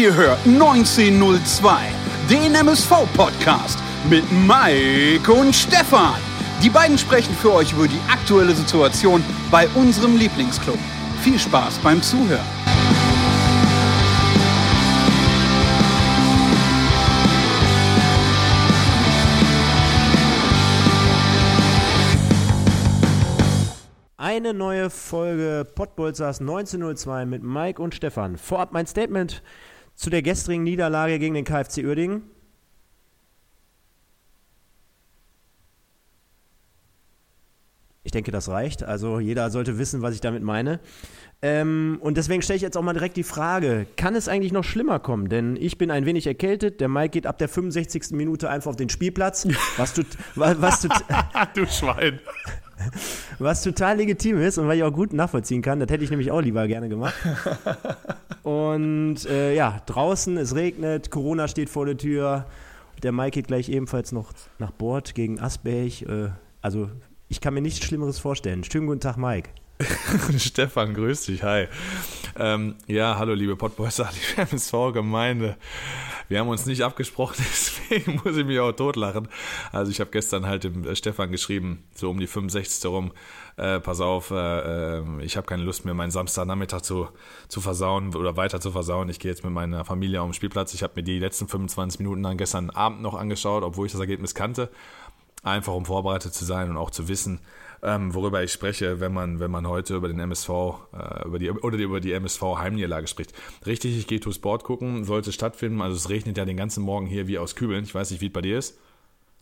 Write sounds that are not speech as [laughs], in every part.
Ihr hört 1902, den MSV-Podcast mit Mike und Stefan. Die beiden sprechen für euch über die aktuelle Situation bei unserem Lieblingsclub. Viel Spaß beim Zuhören. Eine neue Folge Pottbolzers 1902 mit Mike und Stefan. Vorab mein Statement zu der gestrigen Niederlage gegen den KfC Uerdingen. Ich denke, das reicht. Also jeder sollte wissen, was ich damit meine. Ähm, und deswegen stelle ich jetzt auch mal direkt die Frage, kann es eigentlich noch schlimmer kommen? Denn ich bin ein wenig erkältet, der Mike geht ab der 65. Minute einfach auf den Spielplatz. Was tut, was, was [laughs] du Schwein. [laughs] Was total legitim ist und was ich auch gut nachvollziehen kann. Das hätte ich nämlich auch lieber gerne gemacht. [laughs] Und äh, ja, draußen, es regnet, Corona steht vor der Tür. Der Mike geht gleich ebenfalls noch nach Bord gegen Asberg. Äh, also, ich kann mir nichts Schlimmeres vorstellen. Schönen guten Tag, Mike. [laughs] Stefan, grüß dich, hi. Ähm, ja, hallo liebe Pottboyser, die MSV-Gemeinde. Wir haben uns nicht abgesprochen, [laughs] deswegen muss ich mich auch totlachen. Also ich habe gestern halt dem äh, Stefan geschrieben, so um die 65. rum, äh, pass auf, äh, äh, ich habe keine Lust mehr, meinen Samstagnachmittag zu, zu versauen oder weiter zu versauen. Ich gehe jetzt mit meiner Familie auf den Spielplatz. Ich habe mir die letzten 25 Minuten dann gestern Abend noch angeschaut, obwohl ich das Ergebnis kannte. Einfach um vorbereitet zu sein und auch zu wissen, ähm, worüber ich spreche, wenn man, wenn man heute über den MSV äh, über die, oder über die MSV Heimniederlage spricht. Richtig, ich gehe to Sport gucken, sollte stattfinden. Also es regnet ja den ganzen Morgen hier wie aus Kübeln. Ich weiß nicht, wie es bei dir ist.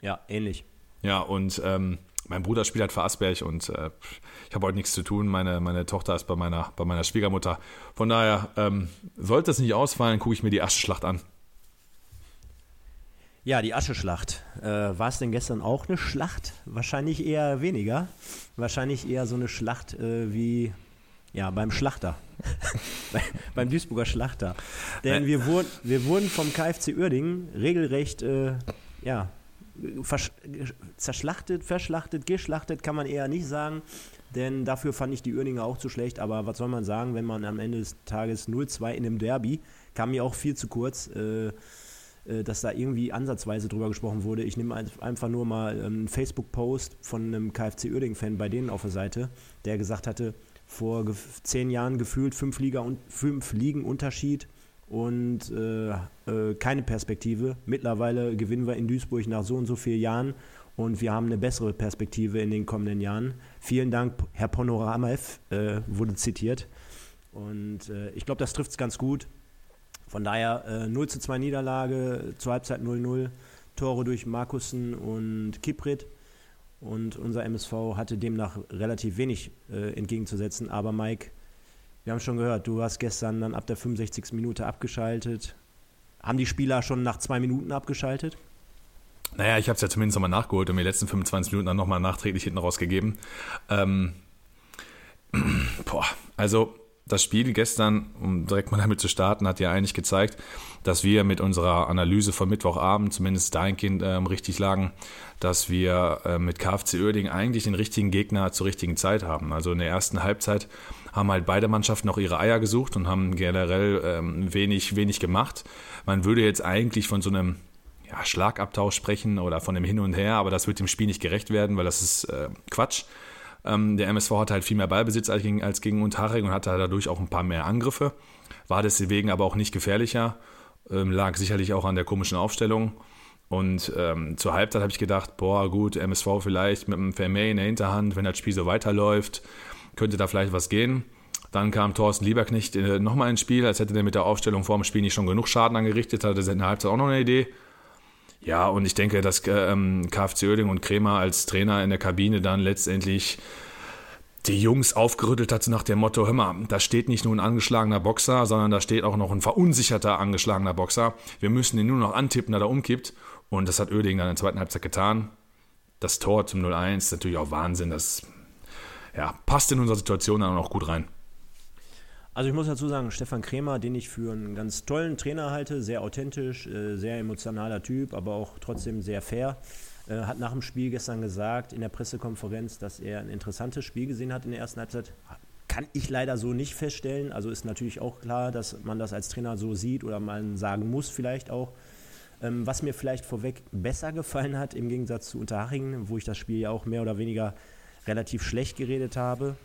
Ja, ähnlich. Ja, und ähm, mein Bruder spielt halt für Asberg und äh, ich habe heute nichts zu tun. Meine, meine Tochter ist bei meiner, bei meiner Schwiegermutter. Von daher, ähm, sollte es nicht ausfallen, gucke ich mir die Aschenschlacht an. Ja, die Ascheschlacht. Äh, war es denn gestern auch eine Schlacht? Wahrscheinlich eher weniger. Wahrscheinlich eher so eine Schlacht äh, wie ja, beim Schlachter. [laughs] beim Duisburger Schlachter. Denn äh. wir, wurden, wir wurden vom KfC Uerdingen regelrecht äh, ja, zerschlachtet, verschlachtet, geschlachtet, kann man eher nicht sagen. Denn dafür fand ich die Uerdinger auch zu schlecht. Aber was soll man sagen, wenn man am Ende des Tages 0-2 in einem Derby, kam mir auch viel zu kurz. Äh, äh, dass da irgendwie ansatzweise drüber gesprochen wurde. Ich nehme einfach nur mal ähm, einen Facebook-Post von einem KFC Uerdingen-Fan bei denen auf der Seite, der gesagt hatte, vor zehn Jahren gefühlt fünf, Liga und, fünf Ligen Unterschied und äh, äh, keine Perspektive. Mittlerweile gewinnen wir in Duisburg nach so und so vielen Jahren und wir haben eine bessere Perspektive in den kommenden Jahren. Vielen Dank, Herr Ponoramev, äh, wurde zitiert. Und äh, ich glaube, das trifft es ganz gut. Von daher äh, 0 zu 2 Niederlage, zur Halbzeit 0-0, Tore durch Markussen und Kiprit. Und unser MSV hatte demnach relativ wenig äh, entgegenzusetzen. Aber Mike, wir haben schon gehört, du hast gestern dann ab der 65. Minute abgeschaltet. Haben die Spieler schon nach zwei Minuten abgeschaltet? Naja, ich habe es ja zumindest nochmal nachgeholt und mir die letzten 25 Minuten dann nochmal nachträglich hinten rausgegeben. Ähm, [clears throat] boah, also das Spiel gestern, um direkt mal damit zu starten, hat ja eigentlich gezeigt, dass wir mit unserer Analyse von Mittwochabend zumindest dahingehend äh, richtig lagen, dass wir äh, mit KfC Oerding eigentlich den richtigen Gegner zur richtigen Zeit haben. Also in der ersten Halbzeit haben halt beide Mannschaften noch ihre Eier gesucht und haben generell ähm, wenig, wenig gemacht. Man würde jetzt eigentlich von so einem ja, Schlagabtausch sprechen oder von dem Hin und Her, aber das wird dem Spiel nicht gerecht werden, weil das ist äh, Quatsch. Ähm, der MSV hatte halt viel mehr Ballbesitz als gegen, als gegen Unterhaching und hatte dadurch auch ein paar mehr Angriffe. War deswegen aber auch nicht gefährlicher. Ähm, lag sicherlich auch an der komischen Aufstellung. Und ähm, zur Halbzeit habe ich gedacht, boah, gut, MSV vielleicht mit einem Vermeer in der Hinterhand, wenn das Spiel so weiterläuft, könnte da vielleicht was gehen. Dann kam Thorsten Lieberknecht äh, nochmal ins Spiel, als hätte der mit der Aufstellung vor dem Spiel nicht schon genug Schaden angerichtet, hatte er in der Halbzeit auch noch eine Idee. Ja, und ich denke, dass ähm, KfC Oerding und Kremer als Trainer in der Kabine dann letztendlich die Jungs aufgerüttelt hat nach dem Motto, hör mal, da steht nicht nur ein angeschlagener Boxer, sondern da steht auch noch ein verunsicherter angeschlagener Boxer. Wir müssen ihn nur noch antippen, da er umkippt. Und das hat Oerding dann in der zweiten Halbzeit getan. Das Tor zum 0-1 ist natürlich auch Wahnsinn. Das ja, passt in unsere Situation dann auch gut rein. Also ich muss dazu sagen, Stefan Kremer, den ich für einen ganz tollen Trainer halte, sehr authentisch, äh, sehr emotionaler Typ, aber auch trotzdem sehr fair, äh, hat nach dem Spiel gestern gesagt in der Pressekonferenz, dass er ein interessantes Spiel gesehen hat in der ersten Halbzeit. kann ich leider so nicht feststellen. Also ist natürlich auch klar, dass man das als Trainer so sieht oder man sagen muss vielleicht auch. Ähm, was mir vielleicht vorweg besser gefallen hat, im Gegensatz zu Unterhaching, wo ich das Spiel ja auch mehr oder weniger relativ schlecht geredet habe,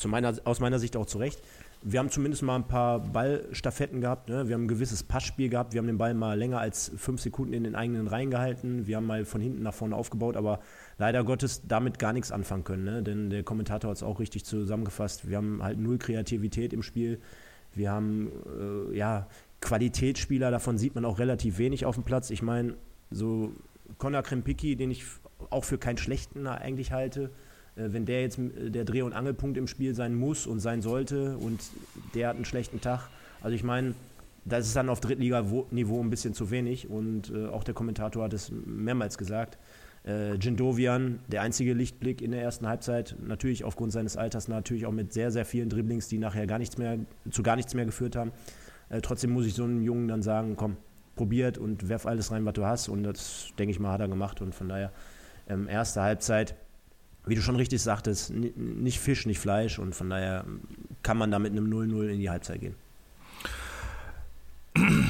zu meiner, aus meiner Sicht auch zu Recht. Wir haben zumindest mal ein paar Ballstaffetten gehabt. Ne? Wir haben ein gewisses Passspiel gehabt. Wir haben den Ball mal länger als fünf Sekunden in den eigenen Reihen gehalten. Wir haben mal von hinten nach vorne aufgebaut, aber leider Gottes damit gar nichts anfangen können. Ne? Denn der Kommentator hat es auch richtig zusammengefasst. Wir haben halt null Kreativität im Spiel. Wir haben äh, ja Qualitätsspieler, davon sieht man auch relativ wenig auf dem Platz. Ich meine, so Conor Krempicki, den ich auch für keinen schlechten eigentlich halte, wenn der jetzt äh, der Dreh- und Angelpunkt im Spiel sein muss und sein sollte und der hat einen schlechten Tag. Also ich meine, das ist dann auf Drittliga-Niveau ein bisschen zu wenig und äh, auch der Kommentator hat es mehrmals gesagt. Äh, Jindovian, der einzige Lichtblick in der ersten Halbzeit, natürlich aufgrund seines Alters, natürlich auch mit sehr, sehr vielen Dribblings, die nachher gar nichts mehr, zu gar nichts mehr geführt haben. Äh, trotzdem muss ich so einem Jungen dann sagen, komm, probiert und werf alles rein, was du hast. Und das, denke ich mal, hat er gemacht. Und von daher, ähm, erste Halbzeit, wie du schon richtig sagtest, nicht Fisch, nicht Fleisch. Und von daher kann man da mit einem 0-0 in die Halbzeit gehen.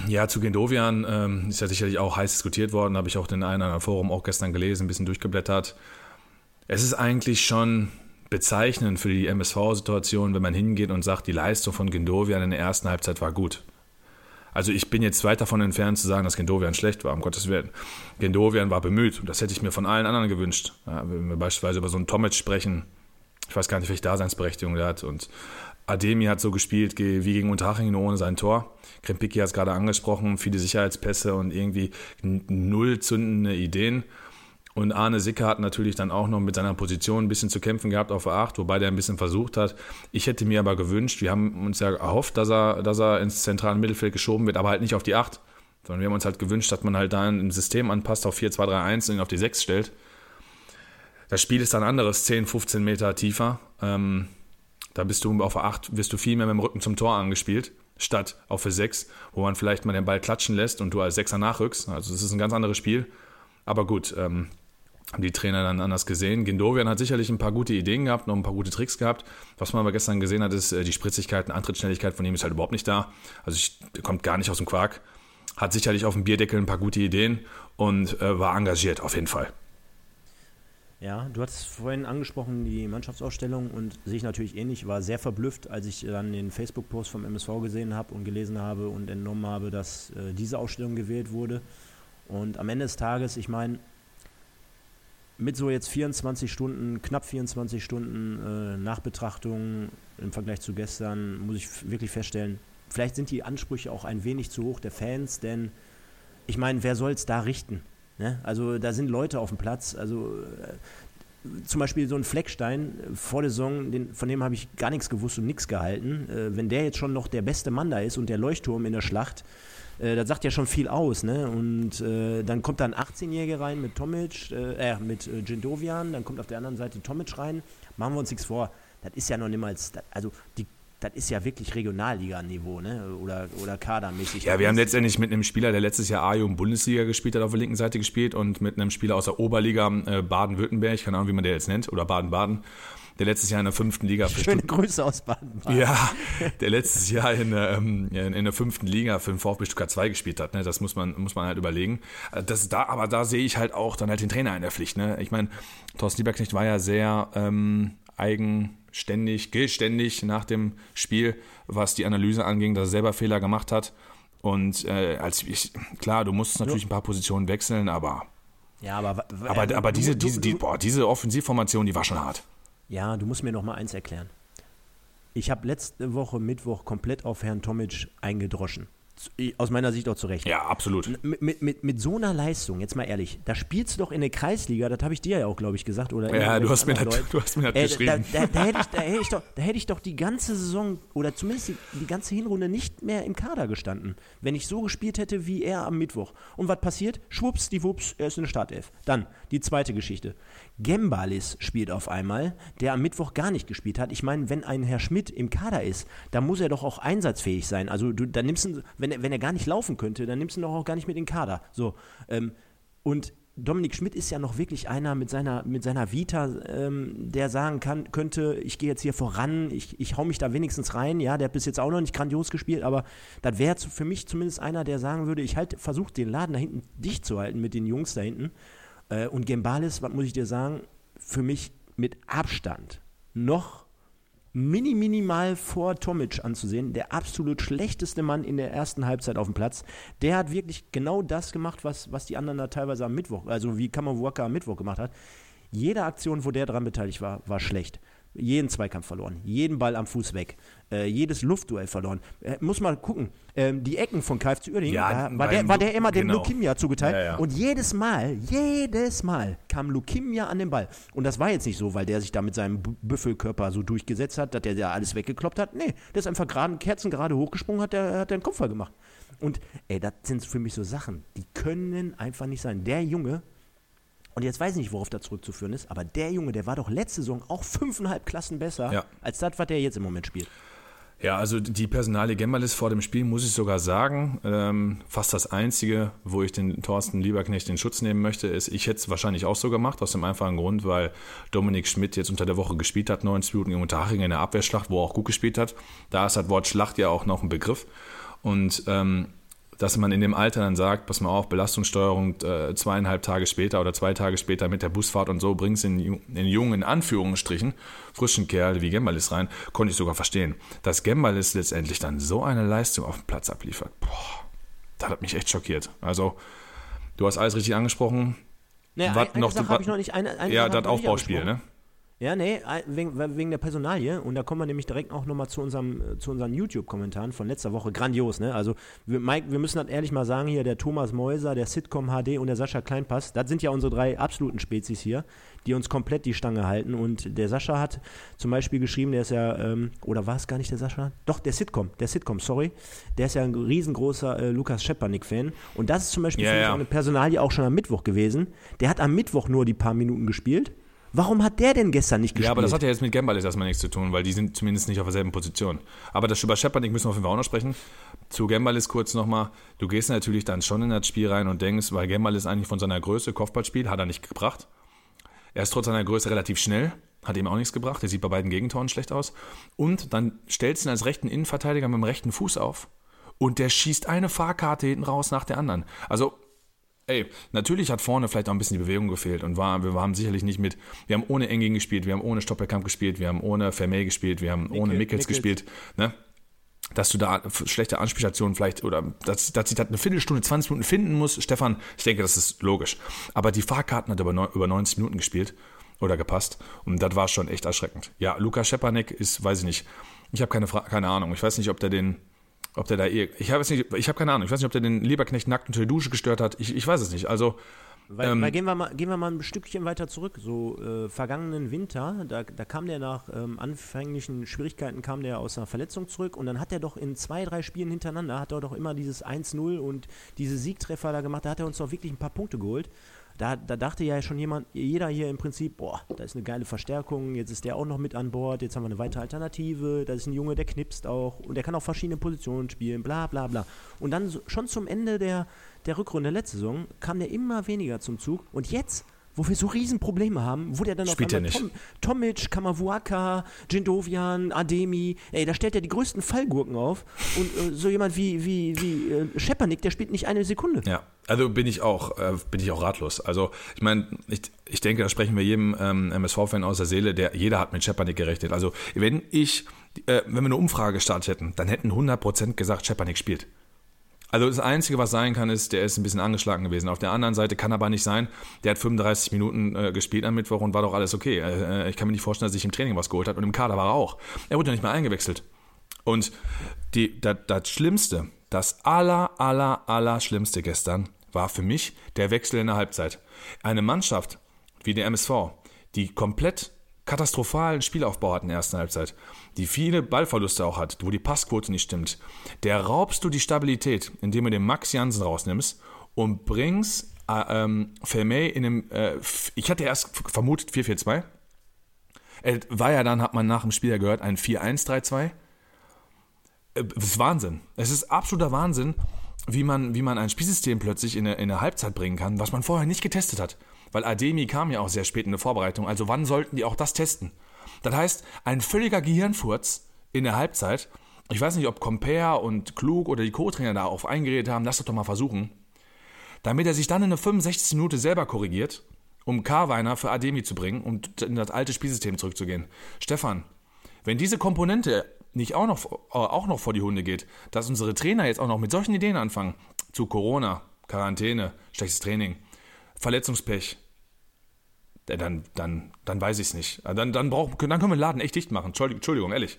Ja, zu Gendovian ähm, ist ja sicherlich auch heiß diskutiert worden, habe ich auch in einem Forum auch gestern gelesen, ein bisschen durchgeblättert. Es ist eigentlich schon bezeichnend für die MSV-Situation, wenn man hingeht und sagt, die Leistung von Gendovian in der ersten Halbzeit war gut. Also ich bin jetzt weit davon entfernt zu sagen, dass Gendovian schlecht war, um Gottes Willen. Gendovian war bemüht und das hätte ich mir von allen anderen gewünscht. Ja, wenn wir beispielsweise über so einen Tomic sprechen, ich weiß gar nicht, welche Daseinsberechtigung der hat und Ademi hat so gespielt wie gegen Unterhaching ohne sein Tor. Krempicki hat es gerade angesprochen, viele Sicherheitspässe und irgendwie null zündende Ideen. Und Arne Sicker hat natürlich dann auch noch mit seiner Position ein bisschen zu kämpfen gehabt auf der 8, wobei der ein bisschen versucht hat. Ich hätte mir aber gewünscht, wir haben uns ja erhofft, dass er, dass er ins zentrale Mittelfeld geschoben wird, aber halt nicht auf die 8, sondern wir haben uns halt gewünscht, dass man halt da ein System anpasst auf 4, 2, 3, 1 und ihn auf die 6 stellt. Das Spiel ist dann anderes, 10, 15 Meter tiefer. Ähm, da bist du auf der 8, wirst du viel mehr mit dem Rücken zum Tor angespielt, statt auf der 6, wo man vielleicht mal den Ball klatschen lässt und du als Sechser nachrückst. Also das ist ein ganz anderes Spiel. Aber gut, ähm, haben die Trainer dann anders gesehen. Gindovian hat sicherlich ein paar gute Ideen gehabt, noch ein paar gute Tricks gehabt. Was man aber gestern gesehen hat, ist, äh, die Spritzigkeit und Antrittsschnelligkeit von ihm ist halt überhaupt nicht da. Also ich, kommt gar nicht aus dem Quark. Hat sicherlich auf dem Bierdeckel ein paar gute Ideen und äh, war engagiert, auf jeden Fall. Ja, du hattest vorhin angesprochen, die Mannschaftsausstellung und sehe ich natürlich ähnlich. War sehr verblüfft, als ich dann den Facebook-Post vom MSV gesehen habe und gelesen habe und entnommen habe, dass äh, diese Ausstellung gewählt wurde. Und am Ende des Tages, ich meine, mit so jetzt 24 Stunden, knapp 24 Stunden äh, Nachbetrachtung im Vergleich zu gestern, muss ich wirklich feststellen, vielleicht sind die Ansprüche auch ein wenig zu hoch der Fans, denn ich meine, wer soll es da richten? Ne? Also da sind Leute auf dem Platz, also äh, zum Beispiel so ein Fleckstein vor der Saison, den, von dem habe ich gar nichts gewusst und nichts gehalten. Äh, wenn der jetzt schon noch der beste Mann da ist und der Leuchtturm in der Schlacht, äh, das sagt ja schon viel aus, ne? Und äh, dann kommt da ein 18-Jähriger rein mit Tomic, äh, äh mit äh, Jindovian, dann kommt auf der anderen Seite Tomic rein. Machen wir uns nichts vor. Das ist ja noch niemals, also die das ist ja wirklich Regionalliga-Niveau, ne? Oder, oder kadermäßig. Ja, wir haben letztendlich mit einem Spieler, der letztes Jahr A-Jugend Bundesliga gespielt hat, auf der linken Seite gespielt und mit einem Spieler aus der Oberliga äh, Baden-Württemberg, keine Ahnung, wie man der jetzt nennt, oder Baden-Baden, der letztes Jahr in der fünften Liga für Schöne Stutt Grüße aus Baden-Baden. Ja, der letztes Jahr in, ähm, in, in, der fünften Liga für den VfB Stuttgart 2 gespielt hat. Ne? Das muss man, muss man halt überlegen. Äh, das da, aber da sehe ich halt auch dann halt den Trainer in der Pflicht. Ne? Ich meine, Thorsten Lieberknecht war ja sehr ähm, eigenständig, geständig nach dem Spiel, was die Analyse anging, dass er selber Fehler gemacht hat. Und äh, als ich, klar, du musst natürlich ein paar Positionen wechseln, aber ja, aber, aber, aber diese, diese, die, boah, diese Offensivformation, die war schon hart. Ja, du musst mir noch mal eins erklären. Ich habe letzte Woche Mittwoch komplett auf Herrn Tomic eingedroschen aus meiner Sicht auch zu Recht. Ja, absolut. Mit, mit, mit, so einer Leistung, jetzt mal ehrlich, da spielst du doch in der Kreisliga, das habe ich dir ja auch, glaube ich, gesagt. Oder ja, du hast, mir das, du hast mir das äh, geschrieben. Da, da, da, hätte ich, da, hätte ich doch, da hätte ich doch die ganze Saison oder zumindest die, die, ganze Hinrunde nicht mehr im Kader gestanden, wenn ich so gespielt hätte wie er am Mittwoch. Und was passiert? Schwupps, die Wups, er ist in der Startelf. Dann die zweite Geschichte. Gembalis spielt auf einmal, der am Mittwoch gar nicht gespielt hat. Ich meine, wenn ein Herr Schmidt im Kader ist, dann muss er doch auch einsatzfähig sein. Also du, dann nimmst du, wenn, wenn er gar nicht laufen könnte, dann nimmst du ihn doch auch gar nicht mit in den Kader. So, ähm, und Dominik Schmidt ist ja noch wirklich einer mit seiner, mit seiner Vita, ähm, der sagen kann, könnte, ich gehe jetzt hier voran, ich, ich hau mich da wenigstens rein. Ja, der hat bis jetzt auch noch nicht grandios gespielt, aber das wäre für mich zumindest einer, der sagen würde, ich halt versuche den Laden da hinten dicht zu halten mit den Jungs da hinten. Äh, und Gembalis, was muss ich dir sagen, für mich mit Abstand noch mini minimal vor Tomic anzusehen, der absolut schlechteste Mann in der ersten Halbzeit auf dem Platz. Der hat wirklich genau das gemacht, was, was die anderen da teilweise am Mittwoch, also wie Kammerwaka am Mittwoch gemacht hat. Jede Aktion, wo der dran beteiligt war, war schlecht jeden Zweikampf verloren, jeden Ball am Fuß weg, äh, jedes Luftduell verloren. Äh, muss mal gucken, ähm, die Ecken von KFC Uerdingen, Ja, da war, der, war der immer genau. dem Lukimia zugeteilt. Ja, ja. Und jedes Mal, jedes Mal kam Lukimia an den Ball. Und das war jetzt nicht so, weil der sich da mit seinem Büffelkörper so durchgesetzt hat, dass der ja alles weggekloppt hat. Nee, der ist einfach gerade Kerzen gerade hochgesprungen, hat der, hat der einen Kopfball gemacht. Und ey, das sind für mich so Sachen, die können einfach nicht sein. Der Junge, und jetzt weiß ich nicht, worauf das zurückzuführen ist, aber der Junge, der war doch letzte Saison auch fünfeinhalb Klassen besser, Ja. als das, was der jetzt im Moment spielt. Ja, also die Personalie Gemmerlis vor dem Spiel, muss ich sogar sagen, ähm, fast das Einzige, wo ich den Thorsten Lieberknecht in Schutz nehmen möchte, ist, ich hätte es wahrscheinlich auch so gemacht, aus dem einfachen Grund, weil Dominik Schmidt jetzt unter der Woche gespielt hat, 90 Minuten in Unterhaching in der Abwehrschlacht, wo er auch gut gespielt hat. Da ist das Wort Schlacht ja auch noch ein Begriff. Und ähm, dass man in dem Alter dann sagt, pass mal auf, Belastungssteuerung äh, zweieinhalb Tage später oder zwei Tage später mit der Busfahrt und so, bringst in den jungen, in Anführungsstrichen, frischen Kerl wie Gembalis rein, konnte ich sogar verstehen. Dass Gembalis letztendlich dann so eine Leistung auf dem Platz abliefert, boah, das hat mich echt schockiert. Also, du hast alles richtig angesprochen. Naja, Was noch- Sache habe ich noch nicht. Eine, eine ja, Sache das Aufbauspiel, ne? Ja, nee, wegen, wegen der Personalie. Und da kommen wir nämlich direkt auch nochmal zu, unserem, äh, zu unseren YouTube-Kommentaren von letzter Woche. Grandios, ne? Also, wir, Mike, wir müssen das ehrlich mal sagen hier, der Thomas Meuser, der Sitcom HD und der Sascha Kleinpass, das sind ja unsere drei absoluten Spezies hier, die uns komplett die Stange halten. Und der Sascha hat zum Beispiel geschrieben, der ist ja, ähm, oder war es gar nicht der Sascha? Doch, der Sitcom, der Sitcom, sorry. Der ist ja ein riesengroßer äh, Lukas Schepanik-Fan. Und das ist zum Beispiel für ja. eine Personalie auch schon am Mittwoch gewesen. Der hat am Mittwoch nur die paar Minuten gespielt. Warum hat der denn gestern nicht gespielt? Ja, aber das hat ja jetzt mit Gembalis erstmal nichts zu tun, weil die sind zumindest nicht auf derselben Position. Aber das über Shepard müssen wir auf jeden Fall auch noch sprechen. Zu Gembalis kurz nochmal. Du gehst natürlich dann schon in das Spiel rein und denkst, weil Gembalis eigentlich von seiner Größe Kopfballspiel hat er nicht gebracht. Er ist trotz seiner Größe relativ schnell, hat ihm auch nichts gebracht. Der sieht bei beiden Gegentoren schlecht aus. Und dann stellst du ihn als rechten Innenverteidiger mit dem rechten Fuß auf und der schießt eine Fahrkarte hinten raus nach der anderen. Also Ey, natürlich hat vorne vielleicht auch ein bisschen die Bewegung gefehlt und war, wir haben sicherlich nicht mit, wir haben ohne Engin gespielt, wir haben ohne Stoppelkamp gespielt, wir haben ohne Vermey gespielt, wir haben ohne Mickels Mickels. gespielt, ne? Dass du da schlechte Anspielstationen vielleicht oder dass, dass ich das eine Viertelstunde, 20 Minuten finden muss, Stefan, ich denke, das ist logisch. Aber die Fahrkarten hat über, neun- über 90 Minuten gespielt oder gepasst und das war schon echt erschreckend. Ja, Lukas Schepanek ist, weiß ich nicht, ich habe keine, Fra keine Ahnung, ich weiß nicht, ob der den ob der da ir- ich habe nicht, ich habe keine Ahnung. Ich weiß nicht, ob der den Lieberknecht nackt unter die Dusche gestört hat. Ich, ich weiß es nicht. Also Weil, Ähm, weil gehen, wir mal, gehen wir mal ein Stückchen weiter zurück. So äh, vergangenen Winter, da, da kam der nach ähm, anfänglichen Schwierigkeiten kam der aus einer Verletzung zurück und dann hat er doch in zwei, drei Spielen hintereinander, hat er doch immer dieses 1-0 und diese Siegtreffer da gemacht, da hat er uns doch wirklich ein paar Punkte geholt. Da, da dachte ja schon jemand, jeder hier im Prinzip, boah, da ist eine geile Verstärkung, jetzt ist der auch noch mit an Bord, jetzt haben wir eine weitere Alternative, da ist ein Junge, der knipst auch und der kann auch verschiedene Positionen spielen, bla bla bla. Und dann schon zum Ende der, der Rückrunde letzte Saison kam der immer weniger zum Zug und jetzt, wo wir so riesen Probleme haben, wo der dann Spielt auf einmal nicht. Tom, Tomic, Kamavuaka, Jindovian, Ademi, ey, da stellt er die größten Fallgurken auf und äh, so jemand wie, wie, wie äh, Schepanik, der spielt nicht eine Sekunde. Ja, also bin ich auch, äh, bin ich auch ratlos. Also ich meine, ich, ich denke, da sprechen wir jedem ähm, MSV-Fan aus der Seele, der jeder hat mit Schepanik gerechnet. Also wenn ich, äh, wenn wir eine Umfrage gestartet hätten, dann hätten 100% gesagt, Schepanik spielt. Also das Einzige, was sein kann, ist, der ist ein bisschen angeschlagen gewesen. Auf der anderen Seite kann aber nicht sein, der hat 35 Minuten äh, gespielt am Mittwoch und war doch alles okay. Äh, ich kann mir nicht vorstellen, dass sich im Training was geholt hat und im Kader war er auch. Er wurde ja nicht mehr eingewechselt. Und die, das, das Schlimmste, das aller, aller, aller Schlimmste gestern war für mich der Wechsel in der Halbzeit. Eine Mannschaft wie der MSV, die komplett katastrophalen Spielaufbau hat in der ersten Halbzeit, die viele Ballverluste auch hat, wo die Passquote nicht stimmt, der raubst du die Stabilität, indem du den Max Jansen rausnimmst und bringst äh, ähm, Vermey in einem, äh, ich hatte erst vermutet 4-4-2, äh, war ja dann, hat man nach dem Spiel ja gehört, ein 4-1-3-2. Äh, Das ist Wahnsinn. Es ist absoluter Wahnsinn, wie man, wie man ein Spielsystem plötzlich in eine, in eine Halbzeit bringen kann, was man vorher nicht getestet hat. Weil Ademi kam ja auch sehr spät in der Vorbereitung. Also wann sollten die auch das testen? Das heißt, ein völliger Gehirnfurz in der Halbzeit. Ich weiß nicht, ob Compare und Klug oder die Co-Trainer da auf eingeredet haben, lass das doch mal versuchen. Damit er sich dann in der 65. Minute selber korrigiert, um Carweiner für Ademi zu bringen und in das alte Spielsystem zurückzugehen. Stefan, wenn diese Komponente nicht auch noch, äh, auch noch vor die Hunde geht, dass unsere Trainer jetzt auch noch mit solchen Ideen anfangen, zu Corona, Quarantäne, schlechtes Training, Verletzungspech, dann, dann, dann weiß ich es nicht. Dann, dann, brauch, dann können wir den Laden echt dicht machen. Entschuldigung, ehrlich.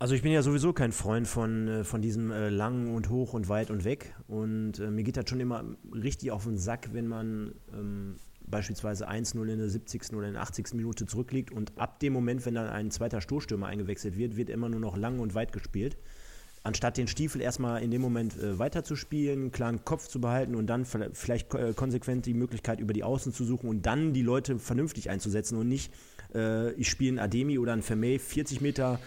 Also ich bin ja sowieso kein Freund von, äh, von diesem äh, lang und hoch und weit und weg. Und äh, mir geht das schon immer richtig auf den Sack, wenn man ähm, beispielsweise 1-0 in der 70. oder in der 80. Minute zurückliegt und ab dem Moment, wenn dann ein zweiter Stoßstürmer eingewechselt wird, wird immer nur noch lang und weit gespielt. Anstatt den Stiefel erstmal in dem Moment äh, weiterzuspielen, klaren Kopf zu behalten und dann vielleicht äh, konsequent die Möglichkeit über die Außen zu suchen und dann die Leute vernünftig einzusetzen und nicht, äh, ich spiele einen Ademi oder einen Vermey 40 Meter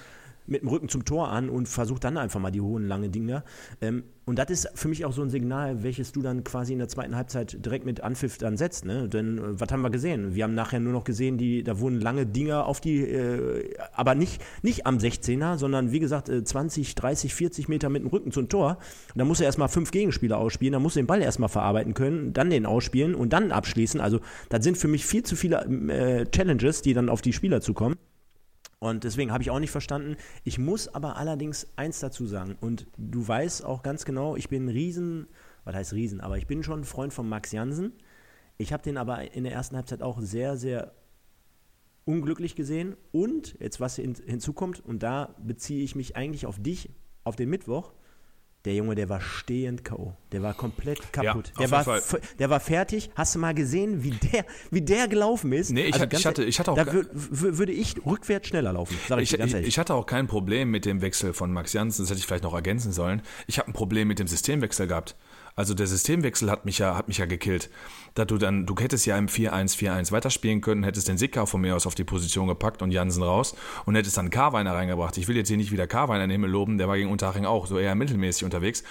mit dem Rücken zum Tor an und versucht dann einfach mal die hohen, lange Dinger. Ähm, und das ist für mich auch so ein Signal, welches du dann quasi in der zweiten Halbzeit direkt mit Anpfiff dann setzt. Ne? Denn äh, was haben wir gesehen? Wir haben nachher nur noch gesehen, die, da wurden lange Dinger auf die, äh, aber nicht, nicht am 16er, sondern wie gesagt äh, 20, 30, 40 Meter mit dem Rücken zum Tor. Da muss er erstmal fünf Gegenspieler ausspielen, da muss er den Ball erstmal verarbeiten können, dann den ausspielen und dann abschließen. Also das sind für mich viel zu viele äh, Challenges, die dann auf die Spieler zukommen. Und deswegen habe ich auch nicht verstanden. Ich muss aber allerdings eins dazu sagen. Und du weißt auch ganz genau, ich bin Riesen, was heißt Riesen, aber ich bin schon Freund von Max Jansen. Ich habe den aber in der ersten Halbzeit auch sehr, sehr unglücklich gesehen. Und jetzt was hinzukommt, und da beziehe ich mich eigentlich auf dich, auf den Mittwoch. Der Junge, der war stehend K.O. Der war komplett kaputt. Ja, der, war, der war fertig. Hast du mal gesehen, wie der, wie der gelaufen ist? Nee, ich, also ich hatte, ich hatte auch. Da würde ich rückwärts schneller laufen. Sag ich, ich, ganz ehrlich. ich hatte auch kein Problem mit dem Wechsel von Max Janssen. Das hätte ich vielleicht noch ergänzen sollen. Ich habe ein Problem mit dem Systemwechsel gehabt. Also der Systemwechsel hat mich ja, hat mich ja gekillt. Da du dann, du hättest ja im 4-1-4-1 weiterspielen können, hättest den Sicker von mir aus auf die Position gepackt und Jansen raus und hättest dann Karweiner reingebracht. Ich will jetzt hier nicht wieder Karweiner in den Himmel loben, der war gegen Unterhaching auch so eher mittelmäßig unterwegs.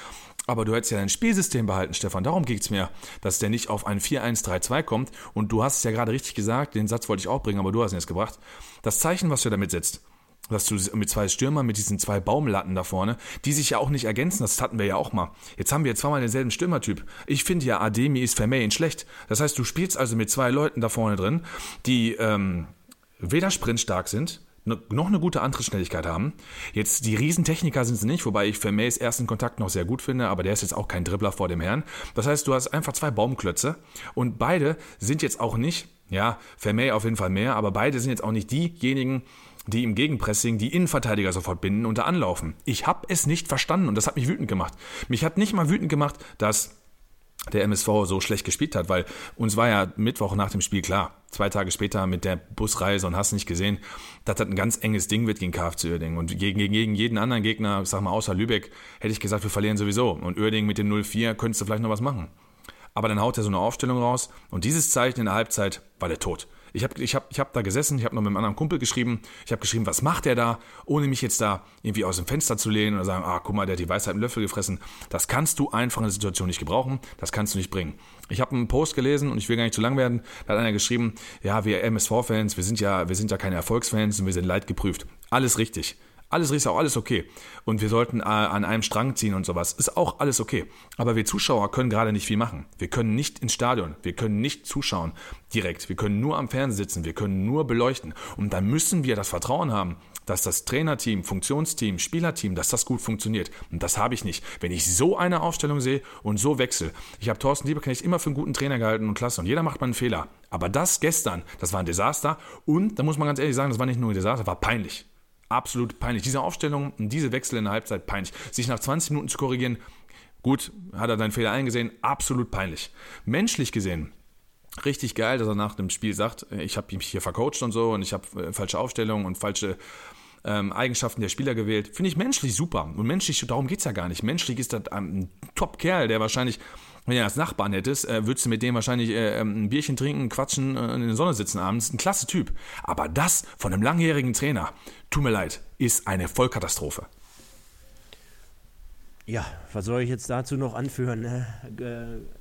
Aber du hättest ja dein Spielsystem behalten, Stefan. Darum geht es mir, dass der nicht auf ein 4-1-3-2 kommt. Und du hast es ja gerade richtig gesagt, den Satz wollte ich auch bringen, aber du hast ihn jetzt gebracht. Das Zeichen, was du damit setzt, dass du mit zwei Stürmern, mit diesen zwei Baumlatten da vorne, die sich ja auch nicht ergänzen, das hatten wir ja auch mal. Jetzt haben wir zweimal denselben Stürmertyp. Ich finde ja, Ademi ist Vermeyen schlecht. Das heißt, du spielst also mit zwei Leuten da vorne drin, die ähm, weder sprintstark sind, noch eine gute Antrittsschnelligkeit haben. Jetzt, die Riesentechniker sind sie nicht, wobei ich Vermeys ersten Kontakt noch sehr gut finde, aber der ist jetzt auch kein Dribbler vor dem Herrn. Das heißt, du hast einfach zwei Baumklötze und beide sind jetzt auch nicht, ja, Vermey auf jeden Fall mehr, aber beide sind jetzt auch nicht diejenigen, die im Gegenpressing die Innenverteidiger sofort binden und da anlaufen. Ich habe es nicht verstanden und das hat mich wütend gemacht. Mich hat nicht mal wütend gemacht, dass der MSV so schlecht gespielt hat, weil uns war ja Mittwoch nach dem Spiel klar, zwei Tage später mit der Busreise und hast nicht gesehen, dass das ein ganz enges Ding wird gegen KFC Uerdingen. Und gegen, gegen jeden anderen Gegner, sag mal außer Lübeck, hätte ich gesagt, wir verlieren sowieso. Und Uerdingen mit dem 0-4 könntest du vielleicht noch was machen. Aber dann haut er so eine Aufstellung raus und dieses Zeichen in der Halbzeit war der Tod. Ich habe ich hab, ich hab da gesessen, ich habe noch mit einem anderen Kumpel geschrieben. Ich habe geschrieben, was macht der da, ohne mich jetzt da irgendwie aus dem Fenster zu lehnen oder sagen, ah, guck mal, der hat die Weisheit im Löffel gefressen. Das kannst du einfach in der Situation nicht gebrauchen, das kannst du nicht bringen. Ich habe einen Post gelesen und ich will gar nicht zu lang werden. Da hat einer geschrieben, ja, wir MSV-Fans, wir sind ja, wir sind ja keine Erfolgsfans und wir sind leidgeprüft. Alles richtig. Alles ist auch alles okay. Und wir sollten äh, an einem Strang ziehen und sowas. Ist auch alles okay. Aber wir Zuschauer können gerade nicht viel machen. Wir können nicht ins Stadion. Wir können nicht zuschauen direkt. Wir können nur am Fernsehen sitzen. Wir können nur beleuchten. Und dann müssen wir das Vertrauen haben, dass das Trainerteam, Funktionsteam, Spielerteam, dass das gut funktioniert. Und das habe ich nicht. Wenn ich so eine Aufstellung sehe und so wechsle. Ich habe Thorsten Lieberknecht immer für einen guten Trainer gehalten und klasse. Und jeder macht mal einen Fehler. Aber das gestern, das war ein Desaster. Und da muss man ganz ehrlich sagen, das war nicht nur ein Desaster, war peinlich absolut peinlich. Diese Aufstellung diese Wechsel in der Halbzeit peinlich. Sich nach 20 Minuten zu korrigieren, gut, hat er seinen Fehler eingesehen, absolut peinlich. Menschlich gesehen, richtig geil, dass er nach dem Spiel sagt, ich habe mich hier vercoacht und so und ich habe äh, falsche Aufstellungen und falsche ähm, Eigenschaften der Spieler gewählt. Finde ich menschlich super. Und menschlich, darum geht es ja gar nicht. Menschlich ist das ein Top-Kerl, der wahrscheinlich wenn du als Nachbarn hättest, äh, würdest du mit dem wahrscheinlich äh, ähm, ein Bierchen trinken, quatschen, äh, in der Sonne sitzen abends. Ein klasse Typ. Aber das von einem langjährigen Trainer, tut mir leid, ist eine Vollkatastrophe. Ja, was soll ich jetzt dazu noch anführen? Ne?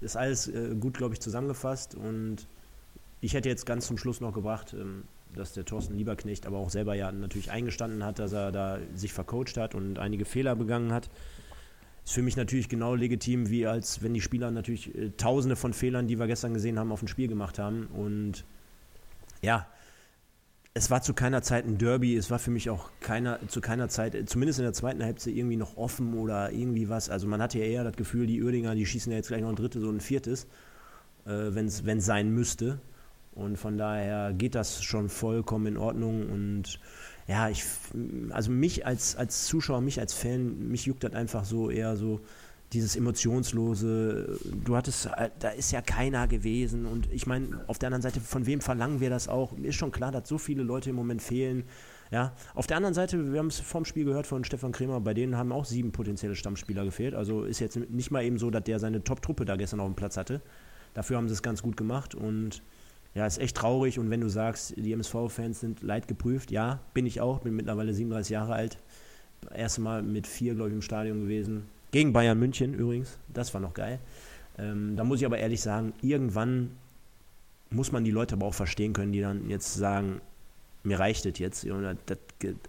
Äh, ist alles äh, gut, glaube ich, zusammengefasst und ich hätte jetzt ganz zum Schluss noch gebracht, ähm, dass der Thorsten Lieberknecht aber auch selber ja natürlich eingestanden hat, dass er da sich vercoacht hat und einige Fehler begangen hat. Ist für mich natürlich genau legitim, wie als wenn die Spieler natürlich äh, tausende von Fehlern, die wir gestern gesehen haben, auf dem Spiel gemacht haben. Und ja, es war zu keiner Zeit ein Derby, es war für mich auch keiner, zu keiner Zeit, zumindest in der zweiten Halbzeit, irgendwie noch offen oder irgendwie was. Also man hatte ja eher das Gefühl, die Uerdinger, die schießen ja jetzt gleich noch ein drittes und ein viertes, äh, wenn es sein müsste. Und von daher geht das schon vollkommen in Ordnung. Und ja, ich, also mich als, als Zuschauer, mich als Fan, mich juckt das einfach so eher so dieses emotionslose, du hattest, da ist ja keiner gewesen und ich meine, auf der anderen Seite, von wem verlangen wir das auch? Ist schon klar, dass so viele Leute im Moment fehlen. Ja, auf der anderen Seite, wir haben es vorm Spiel gehört von Stefan Kremer, bei denen haben auch sieben potenzielle Stammspieler gefehlt. Also ist jetzt nicht mal eben so, dass der seine Top-Truppe da gestern auf dem Platz hatte. Dafür haben sie es ganz gut gemacht und ja, ist echt traurig. Und wenn du sagst, die MSV-Fans sind leidgeprüft, ja, bin ich auch, bin mittlerweile 37 Jahre alt. Erste Mal mit vier, glaube ich, im Stadion gewesen. Gegen Bayern München übrigens, das war noch geil. Ähm, da muss ich aber ehrlich sagen, irgendwann muss man die Leute aber auch verstehen können, die dann jetzt sagen, mir reicht das jetzt oder, das,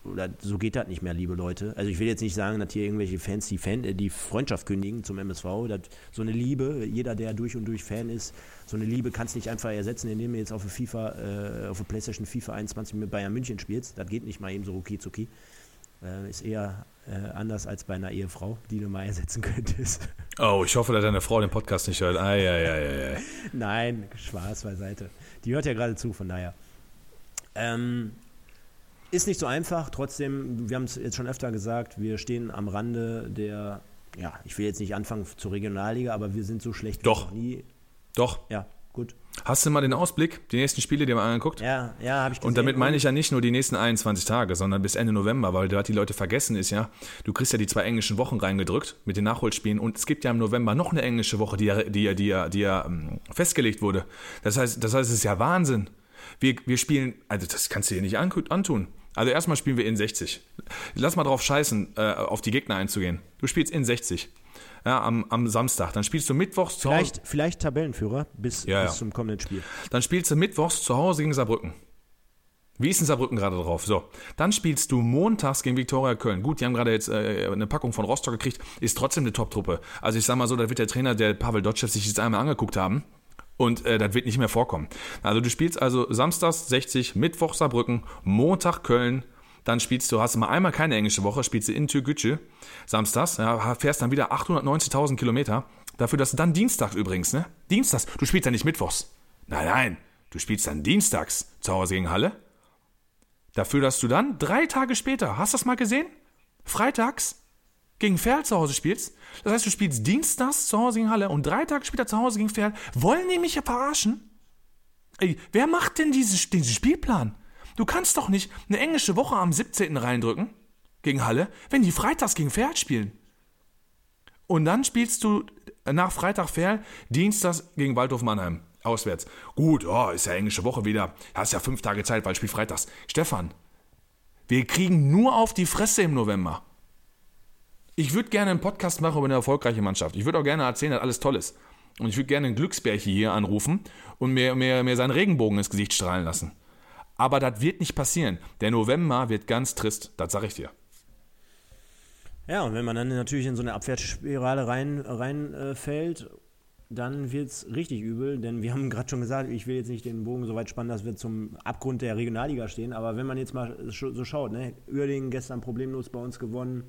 oder so geht das nicht mehr, liebe Leute. Also ich will jetzt nicht sagen, dass hier irgendwelche Fans die, Fan, äh, die Freundschaft kündigen zum MSV. Das, so eine Liebe, jeder, der durch und durch Fan ist, so eine Liebe kannst du nicht einfach ersetzen, indem du jetzt auf der FIFA, äh, auf der Playstation FIFA 21 mit Bayern München spielst. Das geht nicht mal eben so rucki zucki. Äh, ist eher äh, anders als bei einer Ehefrau, die du mal ersetzen [laughs] könntest. Oh, ich hoffe, dass deine Frau den Podcast nicht hört. Ai, ai, ai, ai. Nein, Spaß beiseite. Die hört ja gerade zu, von daher. Ähm, ist nicht so einfach, trotzdem, wir haben es jetzt schon öfter gesagt, wir stehen am Rande der, ja, ich will jetzt nicht anfangen zur Regionalliga, aber wir sind so schlecht Doch. wie noch nie. Doch. Ja, gut. Hast du mal den Ausblick, die nächsten Spiele, die mal angeguckt? Ja, ja, habe ich gesehen. Und damit meine ich ja nicht nur die nächsten 21 Tage, sondern bis Ende November, weil was die Leute vergessen ist ja, du kriegst ja die zwei englischen Wochen reingedrückt mit den Nachholspielen und es gibt ja im November noch eine englische Woche, die ja, die, ja- die, ja- die ja ähm, festgelegt wurde. Das heißt, das heißt, es ist ja Wahnsinn. Wir, wir spielen, also das kannst du dir nicht antun. Also erstmal spielen wir in 60. Lass mal drauf scheißen, äh, auf die Gegner einzugehen. Du spielst in 60. Ja, am, am Samstag. Dann spielst du mittwochs zu Hause. Vielleicht, vielleicht Tabellenführer bis, Ja, bis ja. zum kommenden Spiel. Dann spielst du mittwochs zu Hause gegen Saarbrücken. Wie ist denn Saarbrücken gerade drauf? So, dann spielst du montags gegen Viktoria Köln. Gut, die haben gerade jetzt äh, eine Packung von Rostock gekriegt, ist trotzdem eine Top-Truppe. Also ich sag mal so, da wird der Trainer, der Pavel Dotschew, sich jetzt einmal angeguckt haben. Und äh, das wird nicht mehr vorkommen. Also du spielst also samstags 60, Mittwoch Saarbrücken, Montag Köln, dann spielst du, hast du mal einmal keine englische Woche, spielst du in Türkgücü, samstags, ja, fährst dann wieder 890.000 Kilometer. Dafür, dass du dann Dienstag übrigens, ne? Dienstags, du spielst ja nicht Mittwochs. Nein, nein, du spielst dann dienstags zu Hause gegen Halle. Dafür, dass du dann drei Tage später, hast du das mal gesehen? Freitags gegen Ferl zu Hause spielst. Das heißt, du spielst dienstags zu Hause gegen Halle und drei Tage später zu Hause gegen Ferl. Wollen die mich ja verarschen? Ey, wer macht denn diese, diesen Spielplan? Du kannst doch nicht eine englische Woche am 17. reindrücken gegen Halle, wenn die freitags gegen Ferl spielen. Und dann spielst du nach Freitag Ferl, Dienstags gegen Waldhof Mannheim. Auswärts. Gut, oh, ist ja englische Woche wieder. Hast ja fünf Tage Zeit, weil Spiel freitags. Stefan, wir kriegen nur auf die Fresse im November. Ich würde gerne einen Podcast machen über eine erfolgreiche Mannschaft. Ich würde auch gerne erzählen, dass alles toll ist. Und ich würde gerne einen Glücksbärchen hier anrufen und mir, mir, mir seinen Regenbogen ins Gesicht strahlen lassen. Aber das wird nicht passieren. Der November wird ganz trist, das sag ich dir. Ja, und wenn man dann natürlich in so eine Abwärtsspirale rein, rein äh, dann wird es richtig übel, denn wir haben [laughs] gerade schon gesagt, ich will jetzt nicht den Bogen so weit spannen, dass wir zum Abgrund der Regionalliga stehen, aber wenn man jetzt mal so schaut, ne, Uerdingen gestern problemlos bei uns gewonnen,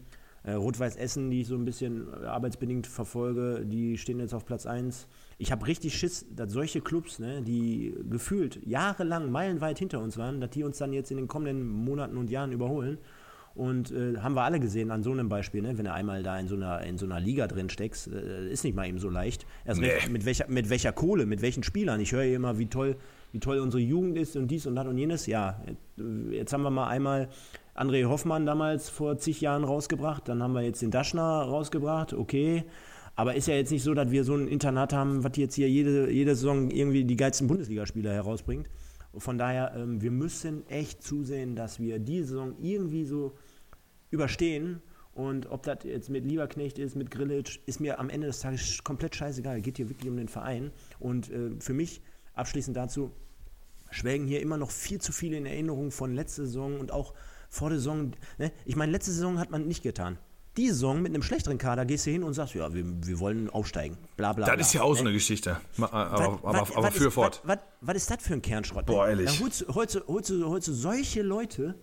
Rot-Weiß Essen, die ich so ein bisschen äh, arbeitsbedingt verfolge, die stehen jetzt auf Platz 1. Ich habe richtig Schiss, dass solche Clubs, ne, die gefühlt jahrelang meilenweit hinter uns waren, dass die uns dann jetzt in den kommenden Monaten und Jahren überholen. Und äh, haben wir alle gesehen an so einem Beispiel, ne? wenn du einmal da in so einer, in so einer Liga drin steckst, äh, ist nicht mal eben so leicht. Erst Nee. recht, mit, welcher, mit welcher Kohle, mit welchen Spielern. Ich höre immer, wie toll, wie toll unsere Jugend ist und dies und das und jenes. Ja, äh, jetzt haben wir mal einmal André Hoffmann damals vor zig Jahren rausgebracht, dann haben wir jetzt den Daschner rausgebracht, okay. Aber ist ja jetzt nicht so, dass wir so ein Internat haben, was jetzt hier jede, jede Saison irgendwie die geilsten Bundesligaspieler herausbringt. Von daher, ähm, wir müssen echt zusehen, dass wir die Saison irgendwie so überstehen Und ob das jetzt mit Lieberknecht ist, mit Grillitsch, ist mir am Ende des Tages komplett scheißegal. Geht hier wirklich um den Verein. Und äh, für mich, abschließend dazu, schwelgen hier immer noch viel zu viele in Erinnerung von letzter Saison und auch vor der Saison. Ne? Ich meine, letzte Saison hat man nicht getan. Die Saison mit einem schlechteren Kader gehst du hin und sagst, ja, wir, wir wollen aufsteigen. Bla bla Das bla. ist ja auch so Ne? eine Geschichte. Ma- Aber, aber, Was- aber, was für ist, fort. Was, was, ist das für ein Kernschrott? Boah, ne? ehrlich. Dann holst, du- holst, holst, holst du solche Leute,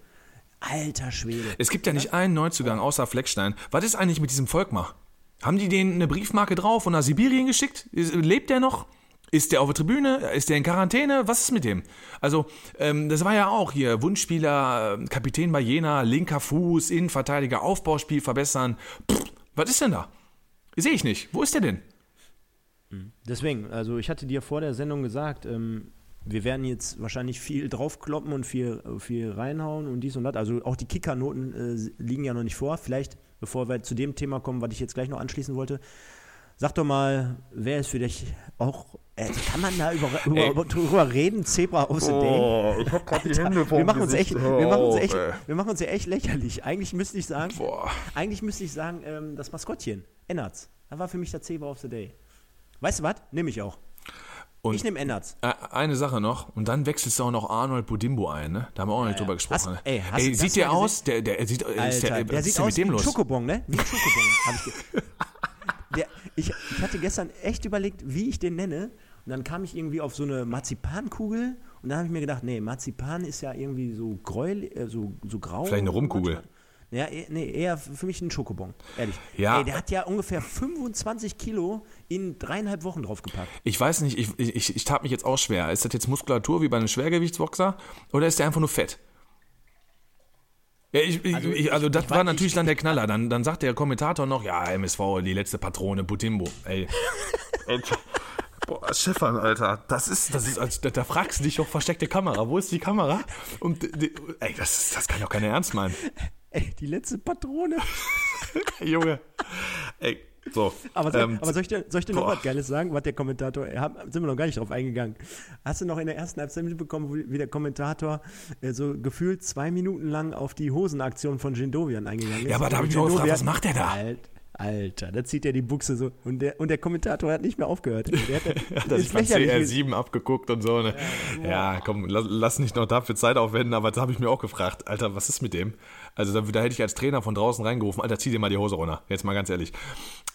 alter Schwede. Es gibt ja nicht einen Neuzugang außer Fleckstein. Was ist eigentlich mit diesem Volkmar? Haben die denen eine Briefmarke drauf und nach Sibirien geschickt? Lebt der noch? Ist der auf der Tribüne? Ist der in Quarantäne? Was ist mit dem? Also, ähm, das war ja auch hier Wunschspieler, äh, Kapitän bei Jena, linker Fuß, Innenverteidiger, Aufbauspiel verbessern. Pff, was ist denn da? Sehe ich nicht. Wo ist der denn? Deswegen, also ich hatte dir vor der Sendung gesagt, ähm, wir werden jetzt wahrscheinlich viel draufkloppen und viel, viel reinhauen und dies und das. Also auch die Kickernoten äh, liegen ja noch nicht vor. Vielleicht, bevor wir zu dem Thema kommen, was ich jetzt gleich noch anschließen wollte, sag doch mal, wer ist für dich auch, äh, kann man da über, über, drüber reden? Zebra the Day? ich hab grad wir machen uns echt, wir machen uns echt, ey. wir machen uns ja echt lächerlich. Eigentlich müsste ich sagen, Boah. eigentlich müsste ich sagen, ähm, das Maskottchen, Ennerts, das war für mich der Zebra of the Day. Weißt du was? Nehme ich auch. Und- ich nehme Ennerts. Äh, Eine Sache noch, und dann wechselst du auch noch Arnold Budimbo ein, ne? Da haben wir auch nicht drüber gesprochen. Hast- ey, hast das sieht der aus? Der, der sieht, ist Alter, der, der, sieht aus mit wie dem ein? Schokobon, ne? Wie ein Schokobon. ich, [laughs] der, ich, ich hatte gestern echt überlegt, wie ich den nenne. Und dann kam ich irgendwie auf so eine Marzipankugel. Und dann habe ich mir gedacht, nee, Marzipan ist ja irgendwie so gräul, äh, so, so grau. Vielleicht eine Rumkugel. Ja, eh- nee, eher für mich ein Schokobon, ehrlich. Ja. Ey, der hat ja ungefähr 25 Kilo in dreieinhalb Wochen draufgepackt. Ich weiß nicht, ich, ich, ich tat mich jetzt auch schwer. Ist das jetzt Muskulatur wie bei einem Schwergewichtsboxer oder ist der einfach nur fett? Ja, ich, Also ich, also das ich war natürlich ich- dann der Knaller. Dann, dann sagt der Kommentator noch, ja, MSV, die letzte Patrone, Butimbo. Ey. [laughs] Boah, Stefan, Alter, das ist, das ist, also, da, da fragst du dich doch, versteckte Kamera, wo ist die Kamera? Und, die, ey, das, ist- das kann doch keiner ernst meinen. Ey, die letzte Patrone. [laughs] Junge. Ey, so. Aber, soll, ähm, aber soll ich dir, soll ich dir noch was Geiles sagen, was der Kommentator, hab, sind wir noch gar nicht drauf eingegangen. Hast du noch in der ersten Halbzeit mitbekommen, wie wie der Kommentator äh, so gefühlt zwei Minuten lang auf die Hosenaktion von Jindovian eingegangen ist? Ja, aber da hab Und ich mich auch gefragt, was macht der da? Alt, Alter, da zieht er die Buchse so. Und der, und der Kommentator hat nicht mehr aufgehört. [laughs] Der hat, er sich ist beim lächerlich. CR7 abgeguckt und so. Ne? Ja, komm, lass, lass nicht noch dafür Zeit aufwenden, aber da habe ich mir auch gefragt, Alter, was ist mit dem? Also da, da hätte ich als Trainer von draußen reingerufen, Alter, zieh dir mal die Hose runter. Jetzt mal ganz ehrlich.